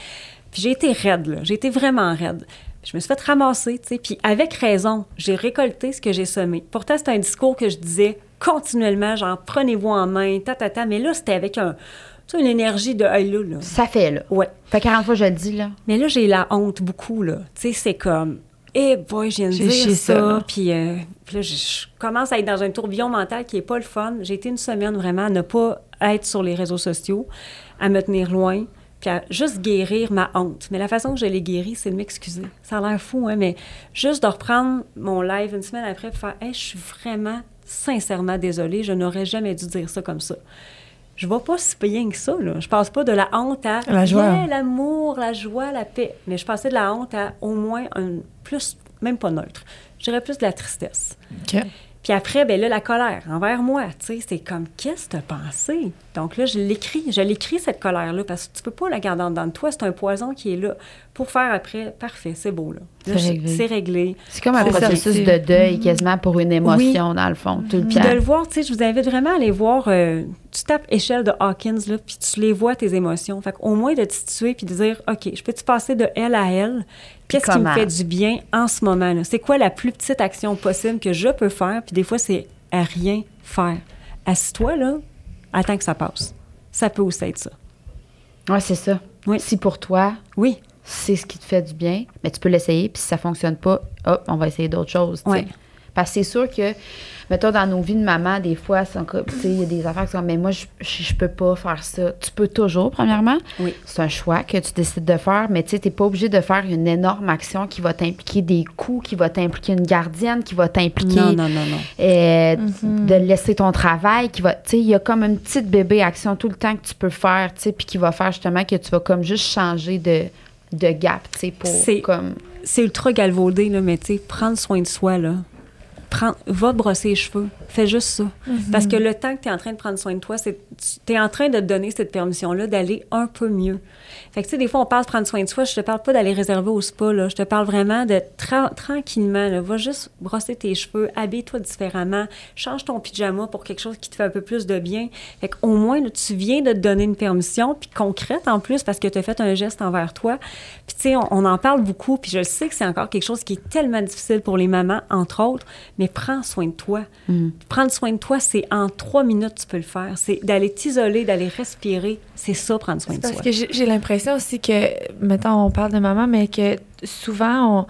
Speaker 3: Puis j'ai été raide, là. J'ai été vraiment raide. Puis je me suis fait ramasser, tu sais. Puis avec raison, j'ai récolté ce que j'ai semé. Pourtant, c'était un discours que je disais continuellement, genre, prenez-vous en main, ta, ta, ta. Mais là, c'était avec un, une énergie de, hey, là, là.
Speaker 1: Ça fait, là.
Speaker 3: Ouais.
Speaker 1: Fait 40 fois, je le dis, là.
Speaker 3: Mais là, j'ai la honte beaucoup, là. Tu sais, c'est comme, Eh boy, je viens de dire ça.
Speaker 2: ça.
Speaker 3: Puis, euh, là, je, je commence à être dans un tourbillon mental qui est pas le fun. J'ai été une semaine vraiment à ne pas être sur les réseaux sociaux, à me tenir loin, puis à juste guérir ma honte. Mais la façon que je l'ai guérie, c'est de m'excuser. Ça a l'air fou, hein, mais juste de reprendre mon live une semaine après, pour faire Hey, je suis vraiment, sincèrement désolée, je n'aurais jamais dû dire ça comme ça. Je vois pas si bien que ça, là. Je passe pas de la honte à
Speaker 2: La joie.
Speaker 3: L'amour, la joie, la paix. Mais je passais de la honte à au moins un plus, même pas neutre. Je dirais plus de la tristesse. Puis après, ben là, la colère envers moi, tu sais, c'est comme, qu'est-ce que t'as pensé? Donc là, je l'écris, je l'écris, cette colère-là, parce que tu peux pas la garder en dedans de toi, c'est un poison qui est là. Pour faire après, parfait, c'est beau, là. Là,
Speaker 1: C'est réglé.
Speaker 3: C'est
Speaker 1: comme un processus de deuil quasiment pour une émotion, dans le fond, tout le
Speaker 3: Puis de le voir, tu sais, je vous invite vraiment à aller voir, euh, tu tapes échelle de Hawkins, là, puis tu les vois, tes émotions. Fait qu'au moins de te situer puis de dire, OK, je peux-tu passer de elle à elle? Qu'est-ce qui me fait du bien en ce moment? là? C'est quoi la plus petite action possible que je peux faire? Puis des fois, c'est à rien faire. Assis-toi, là, attends que ça passe. Ça peut aussi être ça.
Speaker 1: Ouais, c'est ça.
Speaker 3: Oui.
Speaker 1: Si pour toi,
Speaker 3: Oui,
Speaker 1: c'est ce qui te fait du bien, mais tu peux l'essayer, puis si ça fonctionne pas, hop, on va essayer d'autres choses. Parce que c'est sûr que, mettons, dans nos vies de maman, des fois, c'est encore- tu sais, il y a des affaires qui sont, mais moi, je, je, je peux pas faire ça. Tu peux toujours, premièrement.
Speaker 3: Oui.
Speaker 1: C'est un choix que tu décides de faire, mais tu sais, t'es pas obligé de faire une énorme action qui va t'impliquer des coûts, qui va t'impliquer une gardienne, qui va t'impliquer
Speaker 3: non, non, non, non.
Speaker 1: euh, de laisser ton travail qui va tu sais il y a comme une petite bébé action tout le temps que tu peux faire tu sais puis qui va faire justement que tu vas comme juste changer de de gap tu sais pour
Speaker 3: C'est-
Speaker 1: comme
Speaker 3: c'est ultra galvaudé, là, mais tu sais, prendre soin de soi, là. Prends, va te brosser les cheveux. Fais juste ça. Parce que le temps que tu es en train de prendre soin de toi, tu es en train de te donner cette permission-là d'aller un peu mieux. Fait que, tu sais, des fois, on parle de prendre soin de soi. Je te parle pas d'aller réserver au spa, là. Je te parle vraiment de tra- tranquillement, là. Va juste brosser tes cheveux, habille-toi différemment, change ton pyjama pour quelque chose qui te fait un peu plus de bien. Fait qu'au moins, là, tu viens de te donner une permission, puis concrète en plus, parce que tu as fait un geste envers toi. Puis, tu sais, on, on en parle beaucoup, puis je sais que c'est encore quelque chose qui est tellement difficile pour les mamans, entre autres, mais prends soin de toi. Prendre soin de toi, c'est en trois minutes, tu peux le faire. C'est d'aller t'isoler, d'aller respirer. C'est ça, prendre soin de
Speaker 2: Parce
Speaker 3: soi.
Speaker 2: que j'ai l'impression aussi que, mettons, on parle de maman, mais que souvent, on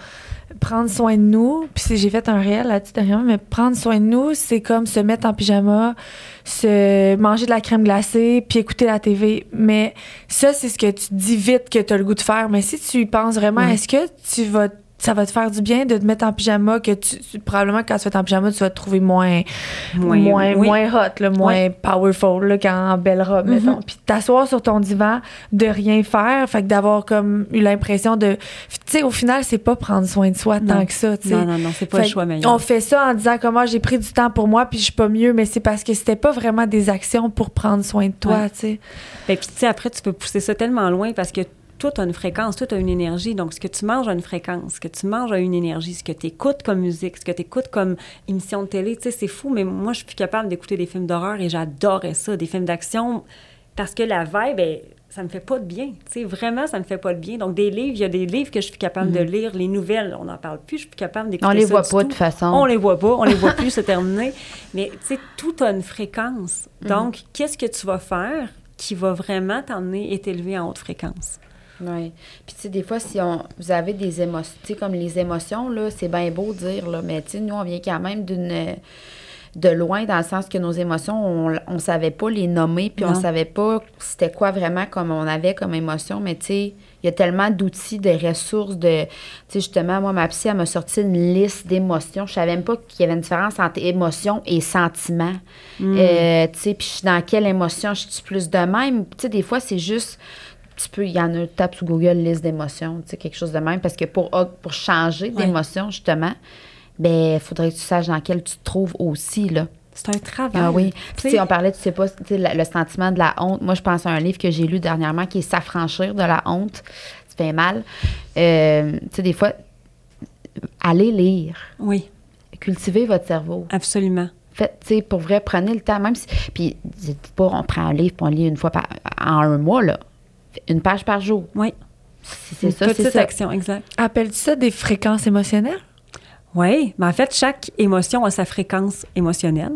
Speaker 2: prendre soin de nous, puis si j'ai fait un réel là-dessus dernièrement, mais prendre soin de nous, c'est comme se mettre en pyjama, se manger de la crème glacée, puis écouter la TV. Mais ça, c'est ce que tu dis vite que tu as le goût de faire. Mais si tu y penses vraiment, est-ce que tu vas ça va te faire du bien de te mettre en pyjama que tu, tu- probablement quand tu vas être en pyjama tu vas te trouver moins moins
Speaker 3: Moins- oui.
Speaker 2: moins hot là, moins powerful là, qu'en belle robe
Speaker 3: Mhm.
Speaker 2: mettons puis t'asseoir sur ton divan de rien faire fait que d'avoir comme eu l'impression de tu sais au final c'est pas prendre soin de soi tant que ça tu sais
Speaker 3: Non, non, non, c'est pas
Speaker 2: Fait
Speaker 3: le choix meilleur.
Speaker 2: on fait ça en disant comment j'ai pris du temps pour moi puis je suis pas mieux mais c'est parce que c'était pas vraiment des actions pour prendre soin de toi
Speaker 3: Ouais.
Speaker 2: tu sais
Speaker 3: Ben, puis, tu sais, après, tu peux pousser ça tellement loin parce que tout a une fréquence, tout a une énergie. Donc, ce que tu manges a une fréquence, ce que tu manges a une énergie, ce que tu écoutes comme musique, ce que tu écoutes comme émission de télé, tu sais, c'est fou, mais moi, je suis plus capable d'écouter des films d'horreur et j'adorais ça, des films d'action, parce que la vibe, ça me fait pas de bien. Tu sais, vraiment, ça me fait pas de bien. Donc, des livres, il y a des livres que je suis capable de lire, les nouvelles, on n'en parle plus, je suis plus capable d'écouter
Speaker 1: on les
Speaker 3: ça
Speaker 1: voit pas de
Speaker 3: tout.
Speaker 1: toute façon
Speaker 3: On les voit pas, on les voit plus, c'est [laughs] terminé. Mais tu sais, tout a une fréquence.
Speaker 1: Mhm.
Speaker 3: Donc, qu'est-ce que tu vas faire qui va vraiment t'emmener et t'élever en haute fréquence?
Speaker 1: Oui. Puis, tu sais, des fois, si on, vous avez des émotions, tu sais, comme les émotions, là, c'est bien beau de dire, là, mais tu sais, nous, on vient quand même d'une. de loin, dans le sens que nos émotions, on, on savait pas les nommer, puis on
Speaker 3: Non.
Speaker 1: savait pas c'était quoi vraiment comme on avait comme émotion, mais tu sais, il y a tellement d'outils, de ressources, de. Tu sais, justement, moi, ma psy, elle m'a sorti une liste d'émotions. Je savais même pas qu'il y avait une différence entre émotion et sentiment. Euh, tu sais, puis dans quelle émotion je suis plus de même. Tu sais, des fois, c'est juste tu peux, il y en a, tape sur Google liste d'émotions, tu sais, quelque chose de même, parce que pour, pour changer
Speaker 3: Ouais.
Speaker 1: d'émotion, justement, ben, il faudrait que tu saches dans quel tu te trouves aussi, là.
Speaker 3: C'est un travail.
Speaker 1: Ah oui. Puis,
Speaker 3: Tu
Speaker 1: tu sais, on parlait, tu sais pas, tu sais, la- le sentiment de la honte. Moi, je pense à un livre que j'ai lu dernièrement qui est S'affranchir de la honte. Ça fait mal. Euh, tu sais, des fois, allez lire.
Speaker 3: Oui,
Speaker 1: Cultivez votre cerveau.
Speaker 3: absolument.
Speaker 1: Faites, tu sais, pour vrai, prenez le temps, même si. Puis, dites pas, on prend un livre puis on lit une fois par, en un mois, là. Une page par jour.
Speaker 3: Oui.
Speaker 1: C'est ça, c'est
Speaker 3: petite
Speaker 1: ça.
Speaker 3: action, exact.
Speaker 2: appelles-tu ça des fréquences émotionnelles?
Speaker 3: Oui, mais en fait, chaque émotion a sa fréquence émotionnelle.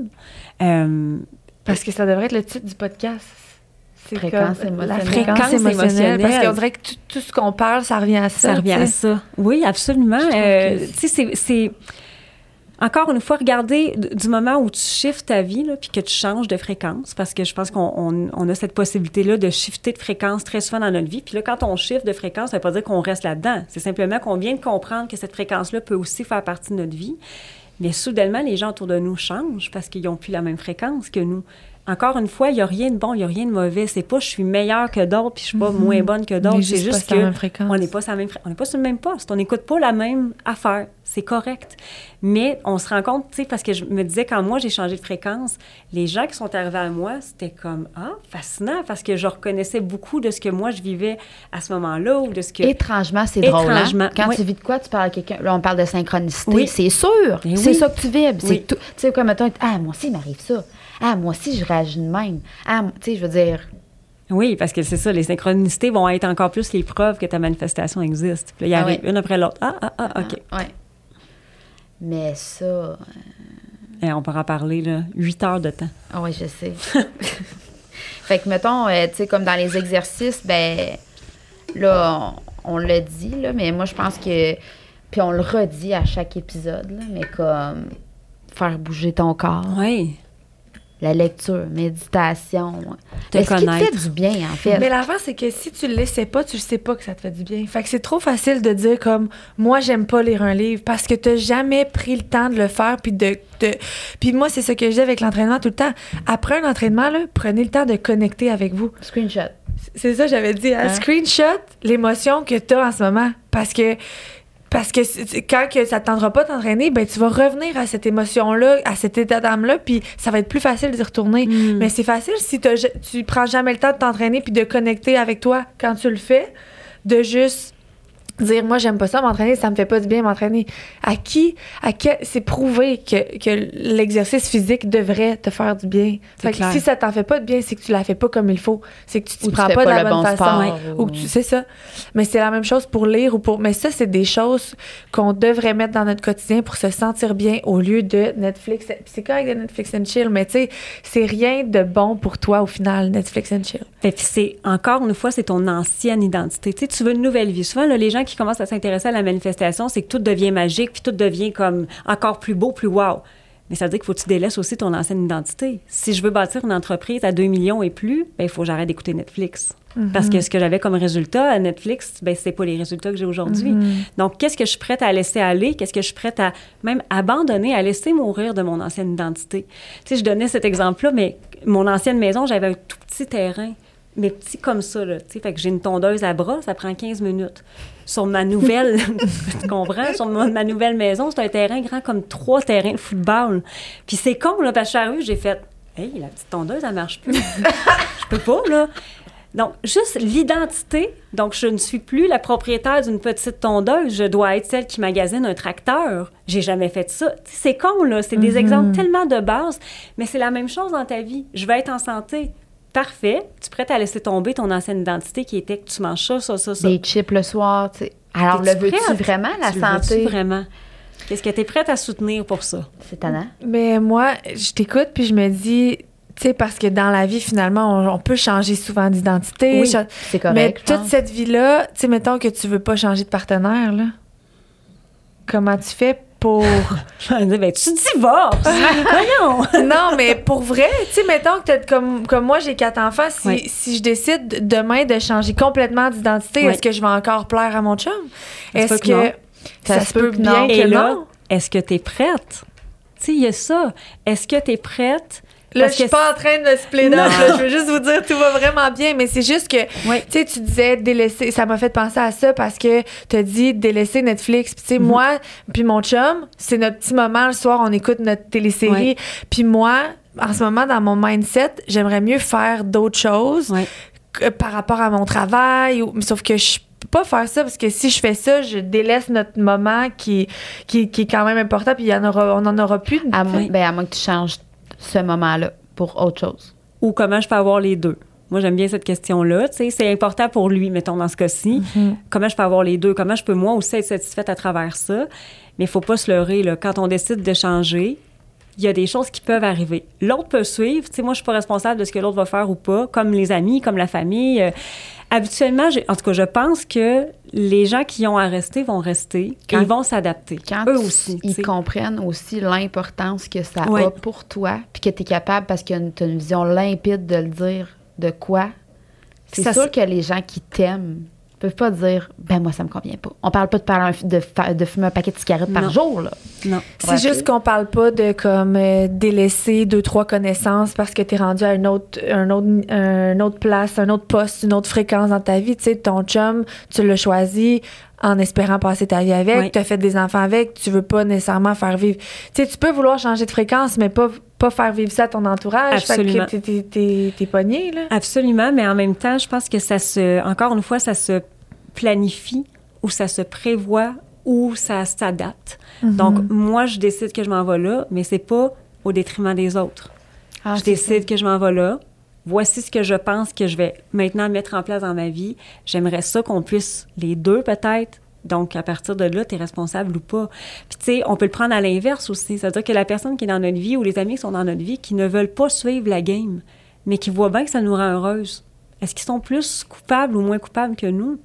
Speaker 3: Euh,
Speaker 2: parce que ça devrait être le titre du podcast C'est
Speaker 1: Fréquence
Speaker 2: comme la
Speaker 1: émotionnelle.
Speaker 2: fréquence
Speaker 3: Fréquence
Speaker 2: émotionnelle. Parce qu'on dirait que tout, tout ce qu'on parle, ça revient à ça.
Speaker 3: Ça revient à ça. Oui, absolument. Euh, tu sais, c'est. Encore une fois, regardez du moment où tu shifts ta vie, là, puis que tu changes de fréquence, parce que je pense qu'on on- on a cette possibilité-là de shifter de fréquence très souvent dans notre vie. Puis là, quand on shift de fréquence, ça ne veut pas dire qu'on reste là-dedans. C'est simplement qu'on vient de comprendre que cette fréquence-là peut aussi faire partie de notre vie. Mais soudainement, les gens autour de nous changent parce qu'ils n'ont plus la même fréquence que nous. Encore une fois, il n'y a rien de bon, il n'y a rien de mauvais. C'est pas je suis meilleure que d'autres, puis je suis pas moins bonne que d'autres.
Speaker 2: est
Speaker 3: C'est
Speaker 2: juste pas
Speaker 3: juste que
Speaker 2: fréquence.
Speaker 3: on n'est pas sur la même fré- on n'est pas sur le même poste, on n'écoute pas la même affaire, c'est correct. Mais on se rend compte, tu sais, parce que je me disais quand moi j'ai changé de fréquence, les gens qui sont arrivés à moi, c'était comme ah fascinant parce que je reconnaissais beaucoup de ce que moi je vivais à ce moment-là ou de ce que
Speaker 1: Étrangement, c'est drôle. hein?
Speaker 3: Étrangement,
Speaker 1: Quand
Speaker 3: oui.
Speaker 1: tu vis de quoi, tu parles à quelqu'un. Là, on parle de synchronicité.
Speaker 3: Oui.
Speaker 1: C'est sûr. C'est
Speaker 3: oui.
Speaker 1: ça que tu vibres. C'est tout. Tu sais, comme mettons, ah, moi aussi, il m'arrive ça. Ah, moi aussi, je réagis de même. Ah, tu sais, je veux dire.
Speaker 3: oui parce que c'est ça, les synchronicités vont être encore plus les preuves que ta manifestation existe. Puis là, il
Speaker 1: Ah
Speaker 3: arrive
Speaker 1: oui.
Speaker 3: une après l'autre. Ah ah ah ok.
Speaker 1: ah, ouais. Mais ça. euh,
Speaker 3: Et on peut en parler là, huit heures de temps.
Speaker 1: Ah oui, je sais. [laughs] fait que, mettons, euh, tu sais, comme dans les exercices, ben, là, on, on l'a dit, là, mais moi, je pense que. Puis on le redit à chaque épisode, là, mais comme faire bouger ton corps,
Speaker 3: Oui.
Speaker 1: La lecture, méditation.
Speaker 3: Te
Speaker 1: Mais ce qui te fait du bien, en fait?
Speaker 2: Mais l'affaire, c'est que si tu le laissais pas, tu le sais pas que ça te fait du bien. Fait que c'est trop facile de dire comme moi, j'aime pas lire un livre parce que t'as jamais pris le temps de le faire. Puis de, de- puis moi, c'est ce que je dis avec l'entraînement tout le temps. Après un entraînement, là, prenez le temps de connecter avec vous.
Speaker 1: Screenshot.
Speaker 2: C'est ça, j'avais dit. Un
Speaker 1: Hein?
Speaker 2: screenshot l'émotion que tu as en ce moment. Parce que, parce que quand que ça ne tendra pas de t'entraîner, ben, tu vas revenir à cette émotion-là, à cet état d'âme-là, puis ça va être plus facile d'y retourner.
Speaker 3: Mm.
Speaker 2: Mais c'est facile si tu prends jamais le temps de t'entraîner puis de connecter avec toi quand tu le fais, de juste dire moi j'aime pas ça m'entraîner ça me fait pas du bien m'entraîner. À qui à quel c'est prouvé que, que l'exercice physique devrait te faire du bien. Fait que si ça t'en fait pas de bien c'est que tu la fais pas comme il faut. C'est que tu t'y
Speaker 1: tu
Speaker 2: prends pas, de la bonne
Speaker 1: bon
Speaker 2: façon.
Speaker 1: sport,
Speaker 2: Ouais.
Speaker 1: ou-
Speaker 2: ou que tu c'est ça. Mais c'est la même chose pour lire ou pour mais ça c'est des choses qu'on devrait mettre dans notre quotidien pour se sentir bien au lieu de Netflix. C'est correct de Netflix and chill mais tu sais c'est rien de bon pour toi au final Netflix and chill.
Speaker 3: Que c'est encore une fois, c'est ton ancienne identité. Tu sais, tu veux une nouvelle vie. Souvent, là, les gens qui commencent à s'intéresser à la manifestation, c'est que tout devient magique, puis tout devient comme encore plus beau, plus wow. Mais ça veut dire qu'il faut que tu délaisses aussi ton ancienne identité. Si je veux bâtir une entreprise à 2 millions et plus, ben, il faut que j'arrête d'écouter Netflix. Parce que ce que j'avais comme résultat à Netflix, ben, c'est pas les résultats que j'ai aujourd'hui. Donc, qu'est-ce que je suis prête à laisser aller? Qu'est-ce que je suis prête à même abandonner, à laisser mourir de mon ancienne identité? Tu sais, je donnais cet exemple-là, mais mon ancienne maison, j'avais un tout petit terrain, mais petit comme ça, là. Tu sais, fait que j'ai une tondeuse à bras, ça prend 15 minutes. Sur ma nouvelle, [laughs] tu comprends? Sur ma, nouvelle maison, c'est un terrain grand comme trois terrains de football. Puis c'est con, là, parce que je j'ai fait, hey, la petite tondeuse, elle marche plus. [laughs] je peux pas, là. Donc, juste l'identité. Donc, je ne suis plus la propriétaire d'une petite tondeuse. Je dois être celle qui magasine un tracteur. J'ai jamais fait ça. C'est con, là. C'est des exemples tellement de base. Mais c'est la même chose dans ta vie. Je vais être en santé. Parfait. Tu es prête à laisser tomber ton ancienne identité qui était que tu manges ça, ça, ça, ça?
Speaker 1: Des chips le soir, tu sais. Alors, le veux-tu vraiment, la
Speaker 3: Tu le
Speaker 1: santé?
Speaker 3: vraiment? Qu'est-ce que tu es prête à soutenir pour ça?
Speaker 1: C'est tannant.
Speaker 2: Mais moi, je t'écoute puis je me dis, tu sais, parce que dans la vie, finalement, on, on peut changer souvent d'identité.
Speaker 1: Oui, c'est correct.
Speaker 2: Mais
Speaker 1: je
Speaker 2: toute
Speaker 1: pense.
Speaker 2: cette vie-là, tu sais, mettons que tu veux pas changer de partenaire, là. Comment tu fais pour.
Speaker 3: Dire, [laughs] ben, tu divorces! [laughs] Voyons! [laughs]
Speaker 2: non, mais pour vrai, tu sais, mettons que comme, comme moi, j'ai quatre enfants. Si,
Speaker 3: Oui.
Speaker 2: si je décide demain de changer complètement d'identité,
Speaker 3: Oui.
Speaker 2: est-ce que je vais encore plaire à mon chum? Est-ce
Speaker 3: que.
Speaker 2: Ça, se peut bien que non?
Speaker 3: est-ce que tu es prête? Tu sais, il y a ça. Est-ce que tu es prête?
Speaker 2: Là, je suis pas en train de me split up, là. Je veux juste vous dire, tout va vraiment bien, mais c'est juste que,
Speaker 3: Oui.
Speaker 2: tu sais, tu disais délaisser. Ça m'a fait penser à ça parce que tu as dit délaisser Netflix. Puis, tu sais,
Speaker 3: Mhm.
Speaker 2: moi, puis mon chum, c'est notre petit moment le soir, on écoute notre télésérie.
Speaker 3: Ouais.
Speaker 2: Puis moi, en ce moment, dans mon mindset, j'aimerais mieux faire d'autres choses que par rapport à mon travail. ou- sauf que je peux pas faire ça parce que si je fais ça, je délaisse notre moment qui, qui, qui est quand même important. Puis il y en aura, on n'en aura plus. de-
Speaker 1: À moins,
Speaker 3: Oui.
Speaker 1: ben, à moins que tu changes ce moment-là pour autre chose.
Speaker 3: Ou comment je peux avoir les deux? Moi, j'aime bien cette question-là. Tu sais, c'est important pour lui, mettons, dans ce cas-ci.
Speaker 2: Mhm.
Speaker 3: Comment je peux avoir les deux? Comment je peux, moi aussi, être satisfaite à travers ça? Mais il faut pas se leurrer, là. Quand on décide de changer, il y a des choses qui peuvent arriver. L'autre peut suivre. Tu sais, moi, je suis pas responsable de ce que l'autre va faire ou pas, comme les amis, comme la famille. Euh, habituellement, en tout cas, je pense que les gens qui ont à rester vont rester et
Speaker 1: Quand-
Speaker 3: ils vont s'adapter.
Speaker 1: Quand
Speaker 3: Eux aussi.
Speaker 1: ils comprennent aussi l'importance que ça
Speaker 3: Ouais.
Speaker 1: a pour toi, puis que tu es capable, parce que tu as une vision limpide de le dire, de quoi. C'est sûr que les gens qui t'aiment peuvent pas dire ben moi ça me convient pas. On parle pas de, parler un- de, fa- de fumer un paquet de cigarettes par jour là.
Speaker 3: Non.
Speaker 2: C'est
Speaker 1: Ouais.
Speaker 2: juste qu'on parle pas de comme euh, délaisser deux trois connaissances parce que t'es rendu à une autre un autre un autre place, un autre poste, une autre fréquence dans ta vie, tu sais ton chum, tu l'as choisi en espérant passer ta vie avec,
Speaker 3: Oui.
Speaker 2: tu as fait des enfants avec, tu veux pas nécessairement faire vivre. Tu sais tu peux vouloir changer de fréquence mais pas pas faire vivre ça à ton entourage,
Speaker 3: Absolument.
Speaker 2: fait que t'es- t'es t'es t'es pogné là.
Speaker 3: Absolument, mais en même temps, je pense que ça se, encore une fois, ça se planifie ou ça se prévoit ou ça s'adapte. Donc, moi, je décide que je m'en vais là, mais c'est pas au détriment des autres.
Speaker 1: Ah,
Speaker 3: je décide que je m'en vais là. Voici ce que je pense que je vais maintenant mettre en place dans ma vie. J'aimerais ça qu'on puisse, les deux peut-être, donc à partir de là, tu es responsable ou pas. Puis tu sais, on peut le prendre à l'inverse aussi. C'est-à-dire que la personne qui est dans notre vie ou les amis qui sont dans notre vie qui ne veulent pas suivre la game, mais qui voient bien que ça nous rend heureuse, est-ce qu'ils sont plus coupables ou moins coupables que nous?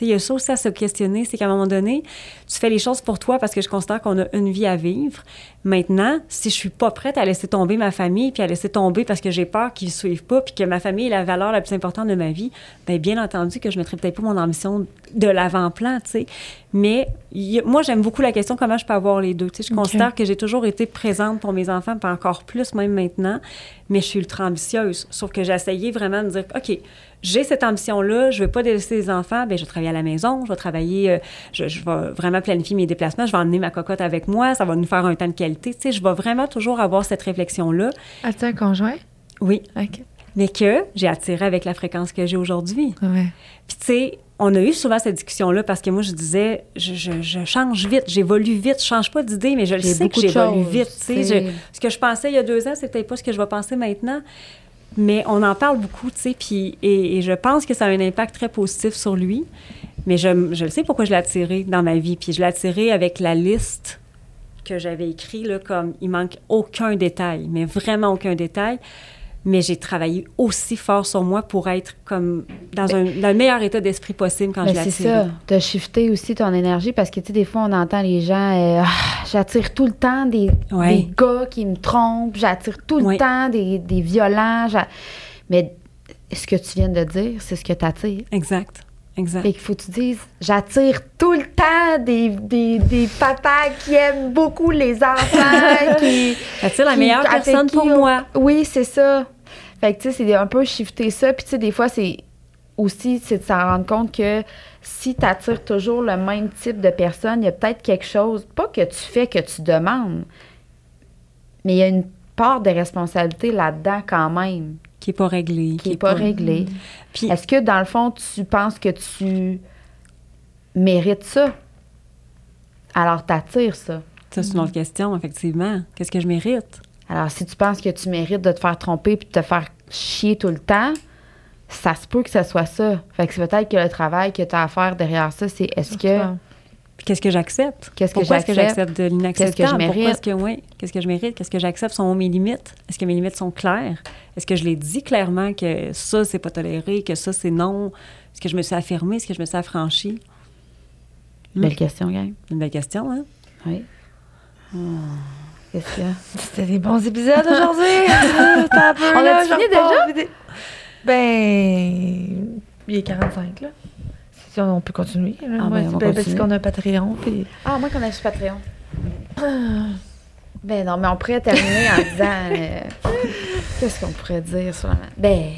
Speaker 3: Il y a ça aussi à se questionner, c'est qu'à un moment donné, tu fais les choses pour toi parce que je considère qu'on a une vie à vivre. Maintenant, si je suis pas prête à laisser tomber ma famille, puis à laisser tomber parce que j'ai peur qu'ils ne suivent pas, puis que ma famille est la valeur la plus importante de ma vie, bien, bien entendu que je mettrai peut-être pas mon ambition de l'avant-plan, tu sais. Mais a- moi, j'aime beaucoup la question comment je peux avoir les deux. Tu sais, je
Speaker 2: Ok.
Speaker 3: considère que j'ai toujours été présente pour mes enfants, puis encore plus même maintenant, mais je suis ultra ambitieuse. Sauf que j'ai essayé vraiment de dire, OK, j'ai cette ambition-là, je ne veux pas délaisser les enfants, bien, je vais travailler à la maison, je vais travailler, euh, je, je vais vraiment planifier mes déplacements, je vais emmener ma cocotte avec moi, ça va nous faire un temps de qualité. Tu sais, je vais vraiment toujours avoir cette réflexion-là.
Speaker 2: As-tu un conjoint?
Speaker 3: Oui,
Speaker 2: OK.
Speaker 3: mais que j'ai attiré avec la fréquence que j'ai aujourd'hui.
Speaker 2: Ouais.
Speaker 3: Puis, tu sais, on a eu souvent cette discussion-là parce que moi, je disais, je, je- je change vite, j'évolue vite, je change pas d'idée, mais je le sais que j'évolue vite. Je- ce que je pensais il y a deux ans, c'est peut-être pas ce que je vais penser maintenant. Mais on en parle beaucoup, tu sais, puis et, je pense que ça a un impact très positif sur lui. Mais je, je sais pourquoi je l'ai attiré dans ma vie. Puis je l'ai attiré avec la liste que j'avais écrite, là, comme il manque aucun détail, mais vraiment aucun détail. Mais j'ai travaillé aussi fort sur moi pour être comme dans, un, dans le meilleur état d'esprit possible quand
Speaker 1: Mais
Speaker 3: je l'ai
Speaker 1: c'est ça, de shifter aussi ton énergie parce que, tu sais, des fois, on entend les gens, euh, Ah, j'attire tout le temps des,
Speaker 3: Ouais.
Speaker 1: des gars qui me trompent, j'attire tout le temps des, des violents. Mais ce que tu viens de dire, c'est ce que tu attires.
Speaker 3: Exact. Exact.
Speaker 1: Fait qu'il faut que tu dises, j'attire tout le temps des, des, des papas qui aiment beaucoup les enfants, [laughs] qui...
Speaker 3: Attire la meilleure personne
Speaker 1: qui
Speaker 3: pour moi.
Speaker 1: Oui, c'est ça. Fait que, tu sais, c'est un peu shifter ça. Puis, tu sais, des fois, c'est aussi, c'est de s'en rendre compte que si tu attires toujours le même type de personne, il y a peut-être quelque chose, pas que tu fais, que tu demandes, mais il y a une part de responsabilité là-dedans quand même,
Speaker 3: Qui n'est pas réglé.
Speaker 1: qui n'est pas réglée.
Speaker 3: Puis,
Speaker 1: Est-ce que, dans le fond, tu penses que tu mérites ça? Alors, t'attires ça.
Speaker 3: ça, c'est une autre question, effectivement. Qu'est-ce que je mérite?
Speaker 1: Alors, si tu penses que tu mérites de te faire tromper puis de te faire chier tout le temps, ça se peut que ce soit ça. Fait que c'est peut-être que le travail que tu as à faire derrière ça, c'est est-ce que.
Speaker 3: Qu'est-ce que j'accepte?
Speaker 1: Qu'est-ce que
Speaker 3: Pourquoi est-ce que
Speaker 1: j'accepte?
Speaker 3: j'accepte de l'inacceptable?
Speaker 1: Qu'est-ce que je
Speaker 3: Pourquoi est-ce que, oui, qu'est-ce que je mérite? Qu'est-ce que j'accepte? Sont mes limites? Est-ce que mes limites sont claires? Est-ce que je l'ai dit clairement que ça, c'est pas toléré, que ça, c'est non? Est-ce que je me suis affirmée? Est-ce que je me suis affranchie? Hmm.
Speaker 1: Belle question, gang.
Speaker 3: Une belle question, hein?
Speaker 1: Oui. Qu'est-ce que.
Speaker 2: C'était des bons épisodes aujourd'hui. [laughs]
Speaker 1: On
Speaker 2: je
Speaker 1: fini
Speaker 2: des- Ben, il est 45, là. Si on peut continuer. là.
Speaker 1: Ah,
Speaker 2: Moi,
Speaker 1: ben, on va
Speaker 2: ben, parce
Speaker 1: continuer.
Speaker 2: qu'on a un Patreon, puis...
Speaker 1: Ah, moi qu'on a sur Patreon. Ben non, mais on pourrait terminer en disant. euh, [laughs] Qu'est-ce qu'on pourrait dire sur la. Ben.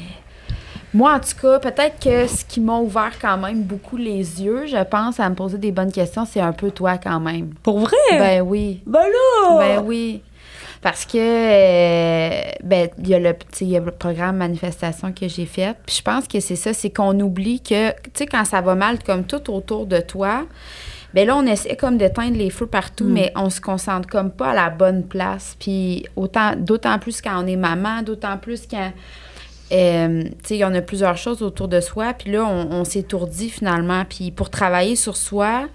Speaker 1: Moi, en tout cas, peut-être que ce qui m'a ouvert quand même beaucoup les yeux, je pense, à me poser des bonnes questions, c'est un peu toi quand même.
Speaker 3: Pour vrai?
Speaker 1: Ben oui.
Speaker 3: Ben là!
Speaker 1: Ben oui. Parce que, euh, ben, il y, a le, y a le programme manifestation que j'ai fait. Puis je pense que c'est ça, c'est qu'on oublie que, tu sais, quand ça va mal comme tout autour de toi, ben là, on essaie comme d'éteindre les feux partout, mais on se concentre comme pas à la bonne place. Puis autant, d'autant plus quand on est maman, d'autant plus quand, euh, tu sais, il y en a plusieurs choses autour de soi. Puis là, on, on s'étourdit finalement. Puis pour travailler sur soi,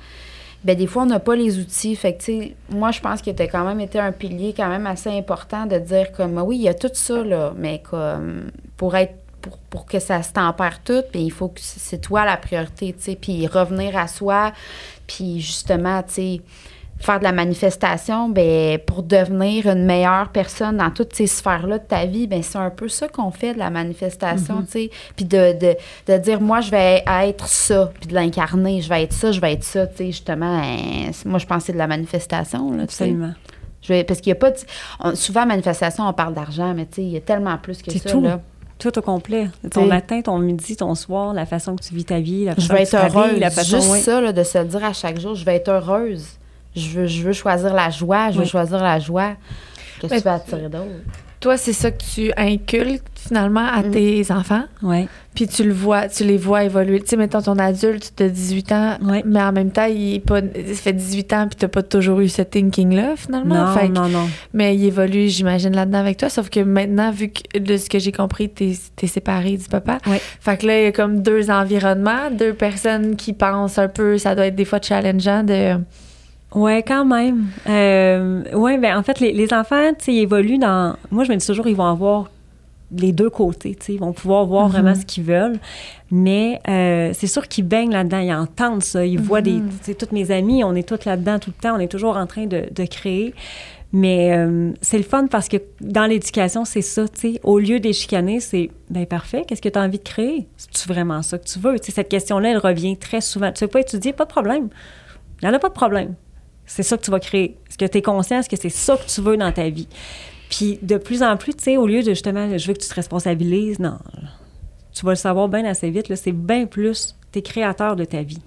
Speaker 1: ben des fois, on n'a pas les outils. Fait que, tu sais, moi, je pense que tu quand même été un pilier quand même assez important de dire comme, oui, il y a tout ça, là, mais comme, pour être pour, pour, que ça se tempère tout, puis il faut que c'est toi la priorité, tu sais, puis revenir à soi, puis justement, tu sais, faire de la manifestation, ben, pour devenir une meilleure personne dans toutes ces sphères-là de ta vie, ben, c'est un peu ça qu'on fait de la manifestation,
Speaker 3: Mm-hmm.
Speaker 1: tu sais. Puis de, de, de dire, moi, je vais être ça, puis de l'incarner, je vais être ça, je vais être ça, tu sais, justement. hein, c'est- moi, je c'est de la manifestation, là.
Speaker 3: Absolument.
Speaker 1: Je vais- parce qu'il y a pas... de- on- souvent, manifestation, on parle d'argent, mais tu sais, il y a tellement plus que ça,
Speaker 3: tout.
Speaker 1: là.
Speaker 3: Tout au complet. Ton matin, ton midi, ton soir, la façon que tu vis ta vie, la
Speaker 1: Je
Speaker 3: façon
Speaker 1: vais
Speaker 3: que
Speaker 1: être
Speaker 3: tu
Speaker 1: heureuse.
Speaker 3: la façon...
Speaker 1: Juste ça, là, de se le dire à chaque jour, je vais être heureuse. Je veux, je veux choisir la joie, je veux
Speaker 3: Oui.
Speaker 1: choisir la joie. Que
Speaker 2: Mais-
Speaker 1: tu vas attirer d'autre?
Speaker 2: Toi, c'est ça que tu inculques finalement à
Speaker 1: Mm.
Speaker 2: tes enfants?
Speaker 3: Ouais.
Speaker 2: Puis tu le vois, tu les vois évoluer. Tu sais, mettons ton adulte de 18 ans, mais en même temps, il, est pas, il fait 18 ans puis t'as pas toujours eu ce thinking-là, finalement?
Speaker 3: Non,
Speaker 2: Fait que-
Speaker 3: non, non.
Speaker 2: Mais il évolue, j'imagine, là-dedans avec toi. Sauf que maintenant, vu que de ce que j'ai compris, t'es es séparé du papa.
Speaker 3: Ouais.
Speaker 2: Fait que là, il y a comme deux environnements, deux personnes qui pensent un peu, ça doit être des fois challengeant de...
Speaker 3: Ouais, quand même. Euh, ouais, ben en fait, les, les enfants, tu sais, ils évoluent dans. Moi, je me dis toujours, ils vont avoir les deux côtés, tu sais, ils vont pouvoir voir
Speaker 2: Mhm.
Speaker 3: vraiment ce qu'ils veulent. Mais euh, c'est sûr qu'ils baignent là-dedans, ils entendent ça, ils voient des.
Speaker 2: Mhm.
Speaker 3: Tu sais, toutes mes amies, on est toutes là-dedans tout le temps, on est toujours en train de, de créer. Mais euh, c'est le fun parce que dans l'éducation, c'est ça, tu sais. Au lieu de les chicaner, c'est, ben parfait, qu'est-ce que tu as envie de créer? C'est-tu vraiment ça que tu veux? Tu sais, cette question-là, elle revient très souvent. Tu veux pas étudier? Pas de problème. Il n'y en a pas de problème. C'est ça que tu vas créer. Est-ce que tu es conscient? Est-ce que c'est ça que tu veux dans ta vie? Puis de plus en plus, tu sais, au lieu de justement, je veux que tu te responsabilises, non. Tu vas le savoir bien assez vite, là, c'est bien plus, tu es créateur de ta vie.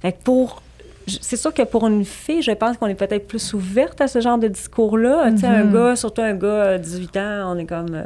Speaker 3: Fait que pour. C'est sûr que pour une fille, je pense qu'on est peut-être plus ouverte à ce genre de discours-là. Tu sais, un gars, surtout un gars euh, 18 ans, on est comme. euh,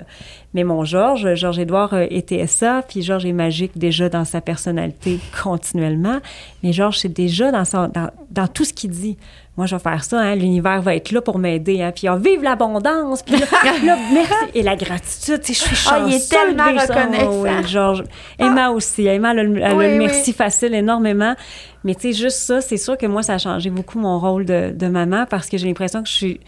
Speaker 3: mais mon Georges, Georges-Édouard euh, était ça, puis Georges est magique déjà dans sa personnalité continuellement. Mais Georges, c'est déjà dans, son, dans, dans tout ce qu'il dit. Moi, je vais faire ça, hein, l'univers va être là pour m'aider. Hein, puis ah, vive l'abondance, puis là, [laughs] là, merci. Et la gratitude, je suis
Speaker 1: Ah,
Speaker 3: chanceuse.
Speaker 1: il est tellement reconnaissant.
Speaker 3: Oui, Georges. Emma aussi. Emma, elle a le, a
Speaker 1: oui.
Speaker 3: merci facile énormément. Mais tu sais, juste ça, c'est sûr que moi, ça a changé beaucoup mon rôle de, de maman parce que j'ai l'impression que je suis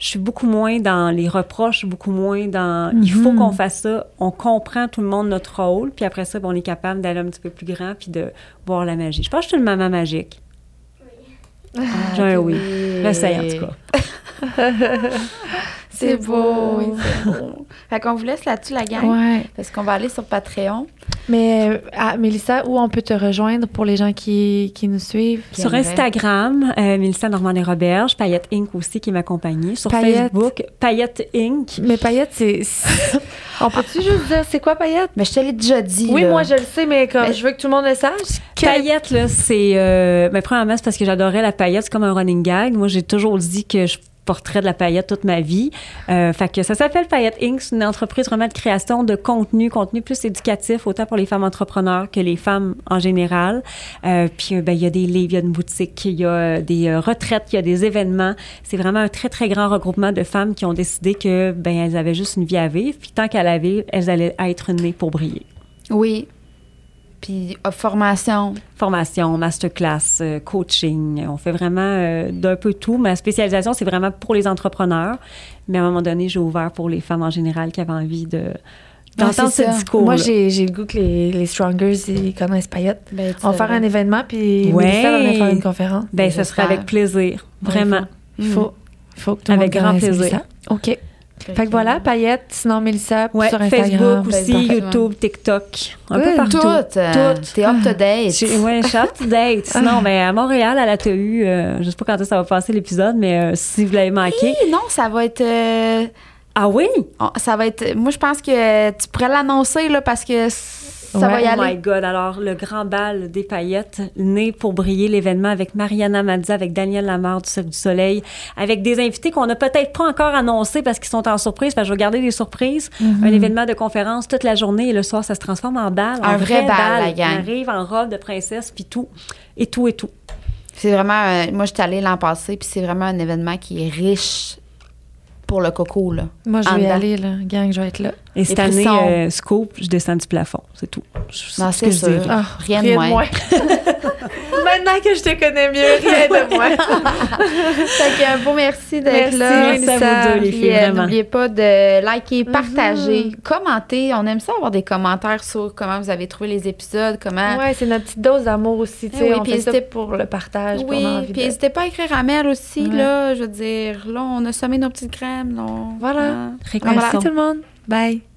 Speaker 3: je suis beaucoup moins dans les reproches, beaucoup moins dans il faut qu'on fasse ça. On comprend tout le monde notre rôle, puis après ça, ben, on est capable d'aller un petit peu plus grand puis de voir la magie. Je pense que je suis une maman magique. J'ai un oui. J'essaie en tout cas.
Speaker 1: C'est beau. Oui, c'est beau. Fait qu'on vous laisse là-dessus, la gang.
Speaker 2: Ouais.
Speaker 1: Parce qu'on va aller sur Patreon.
Speaker 2: Mais, euh, ah, Mélissa, où on peut te rejoindre pour les gens qui, qui nous suivent?
Speaker 1: Qui
Speaker 3: Sur. Instagram, euh, Mélissa Normandie-Roberge, Payette Inc. aussi qui est ma compagnie. Sur
Speaker 2: Payette.
Speaker 3: Facebook, Payette Inc.
Speaker 2: Mais Paillette, c'est... [laughs] on peut-tu juste dire c'est quoi Paillette?
Speaker 1: Mais je te l'ai déjà dit.
Speaker 2: Oui,
Speaker 1: là.
Speaker 2: moi, je le sais, mais comme
Speaker 1: Mais-
Speaker 2: je veux que tout le monde le sache.
Speaker 3: Paillette, là, c'est. Euh, ben, premièrement, c'est parce que j'adorais la paillette. C'est comme un running gag. Moi, j'ai toujours dit que je porterais de la paillette toute ma vie. Euh, fait que ça s'appelle Paillette Inc. C'est une entreprise vraiment de création de contenu, contenu plus éducatif, autant pour les femmes entrepreneurs que les femmes en général. Euh, puis, euh, ben, il y a des livres, il y a une boutique, il y a euh, des retraites, il y a des événements. C'est vraiment un très, très grand regroupement de femmes qui ont décidé que, ben, elles avaient juste une vie à vivre. Puis, tant qu'elles avaient, elles allaient être nées pour briller.
Speaker 1: Oui. Puis, euh, formation.
Speaker 3: formation, masterclass, euh, coaching. On fait vraiment euh, d'un peu tout. Ma spécialisation, c'est vraiment pour les entrepreneurs. Mais à un moment donné, j'ai ouvert pour les femmes en général qui avaient envie de d'entendre ce
Speaker 1: ça.
Speaker 3: discours.
Speaker 2: Moi, j'ai le goût que les, les Strongers, ils connaissent Paillette.
Speaker 1: Ben,
Speaker 2: On va faire un événement, puis
Speaker 3: Ouais.
Speaker 2: Mélissa va faire une conférence.
Speaker 3: Ben, ça serait avec plaisir. Vraiment.
Speaker 2: Il faut, il faut que tout le
Speaker 3: Avec
Speaker 2: monde
Speaker 3: grand plaisir.
Speaker 2: Mélissa. OK. Fait que voilà, Paillette, sinon Mélissa
Speaker 3: Ouais,
Speaker 2: sur Instagram.
Speaker 3: Facebook aussi,
Speaker 1: Facebook.
Speaker 3: YouTube, TikTok, un peu
Speaker 2: Good.
Speaker 3: partout.
Speaker 1: Tout. euh,
Speaker 3: Tout.
Speaker 1: T'es up to date.
Speaker 3: Ouais, je suis up to date. [laughs] Sinon, ben, à Montréal, à la TU, euh, je sais pas quand est-ce que ça va passer l'épisode, mais euh, si vous l'avez manqué.
Speaker 1: Hi, Non, ça va être. euh,
Speaker 3: Ah oui?
Speaker 1: on- ça va être. Moi, je pense que tu pourrais l'annoncer, là, parce que ça
Speaker 2: Ouais.
Speaker 1: va y
Speaker 3: Oh my
Speaker 1: aller.
Speaker 3: God. Alors, le grand bal des paillettes, né pour briller l'événement avec Mariana Mazza, avec Daniel Lamarre du Cercle du Soleil, avec des invités qu'on n'a peut-être pas encore annoncés parce qu'ils sont en surprise. Fait que je vais garder des surprises.
Speaker 1: Mm-hmm.
Speaker 3: Un événement de conférence toute la journée et le soir, ça se transforme en bal.
Speaker 1: Un
Speaker 3: en
Speaker 1: vrai bal, la gang.
Speaker 3: On arrive en robe de princesse, puis tout. Et tout, et tout.
Speaker 1: C'est vraiment. euh, moi, j'étais allée l'an passé, puis c'est vraiment un événement qui est riche pour le coco, là.
Speaker 2: Moi, je vais y aller, là. Gang, je vais être là.
Speaker 3: Et cette année, euh, Scoop, je descends du plafond. C'est tout. Je-
Speaker 1: Non,
Speaker 3: ce
Speaker 1: c'est
Speaker 3: que je dirais.
Speaker 2: Ah,
Speaker 1: Rien de moins. [laughs]
Speaker 2: Maintenant que je te connais mieux, rien de [laughs] moins.
Speaker 1: Fait que un beau merci d'être là.
Speaker 3: Merci à vous deux, les filles,
Speaker 1: euh,
Speaker 3: vraiment.
Speaker 1: N'oubliez pas de liker,
Speaker 2: Mhm.
Speaker 1: partager, commenter. On aime ça avoir des commentaires sur comment vous avez trouvé les épisodes, comment.
Speaker 2: Ouais, c'est notre petite dose d'amour aussi, tu sais.
Speaker 1: Eh oui,
Speaker 2: on
Speaker 1: puis
Speaker 2: fait ça
Speaker 1: n'hésitez-
Speaker 2: pour le partage.
Speaker 1: Oui, puis n'hésitez pas à écrire à Mel aussi,
Speaker 2: Ouais.
Speaker 1: là. Je veux dire, là, on a semé nos petites crèmes. là,
Speaker 2: Voilà.
Speaker 1: hein.
Speaker 3: Reconnaissons.
Speaker 2: Merci tout le monde. Bye.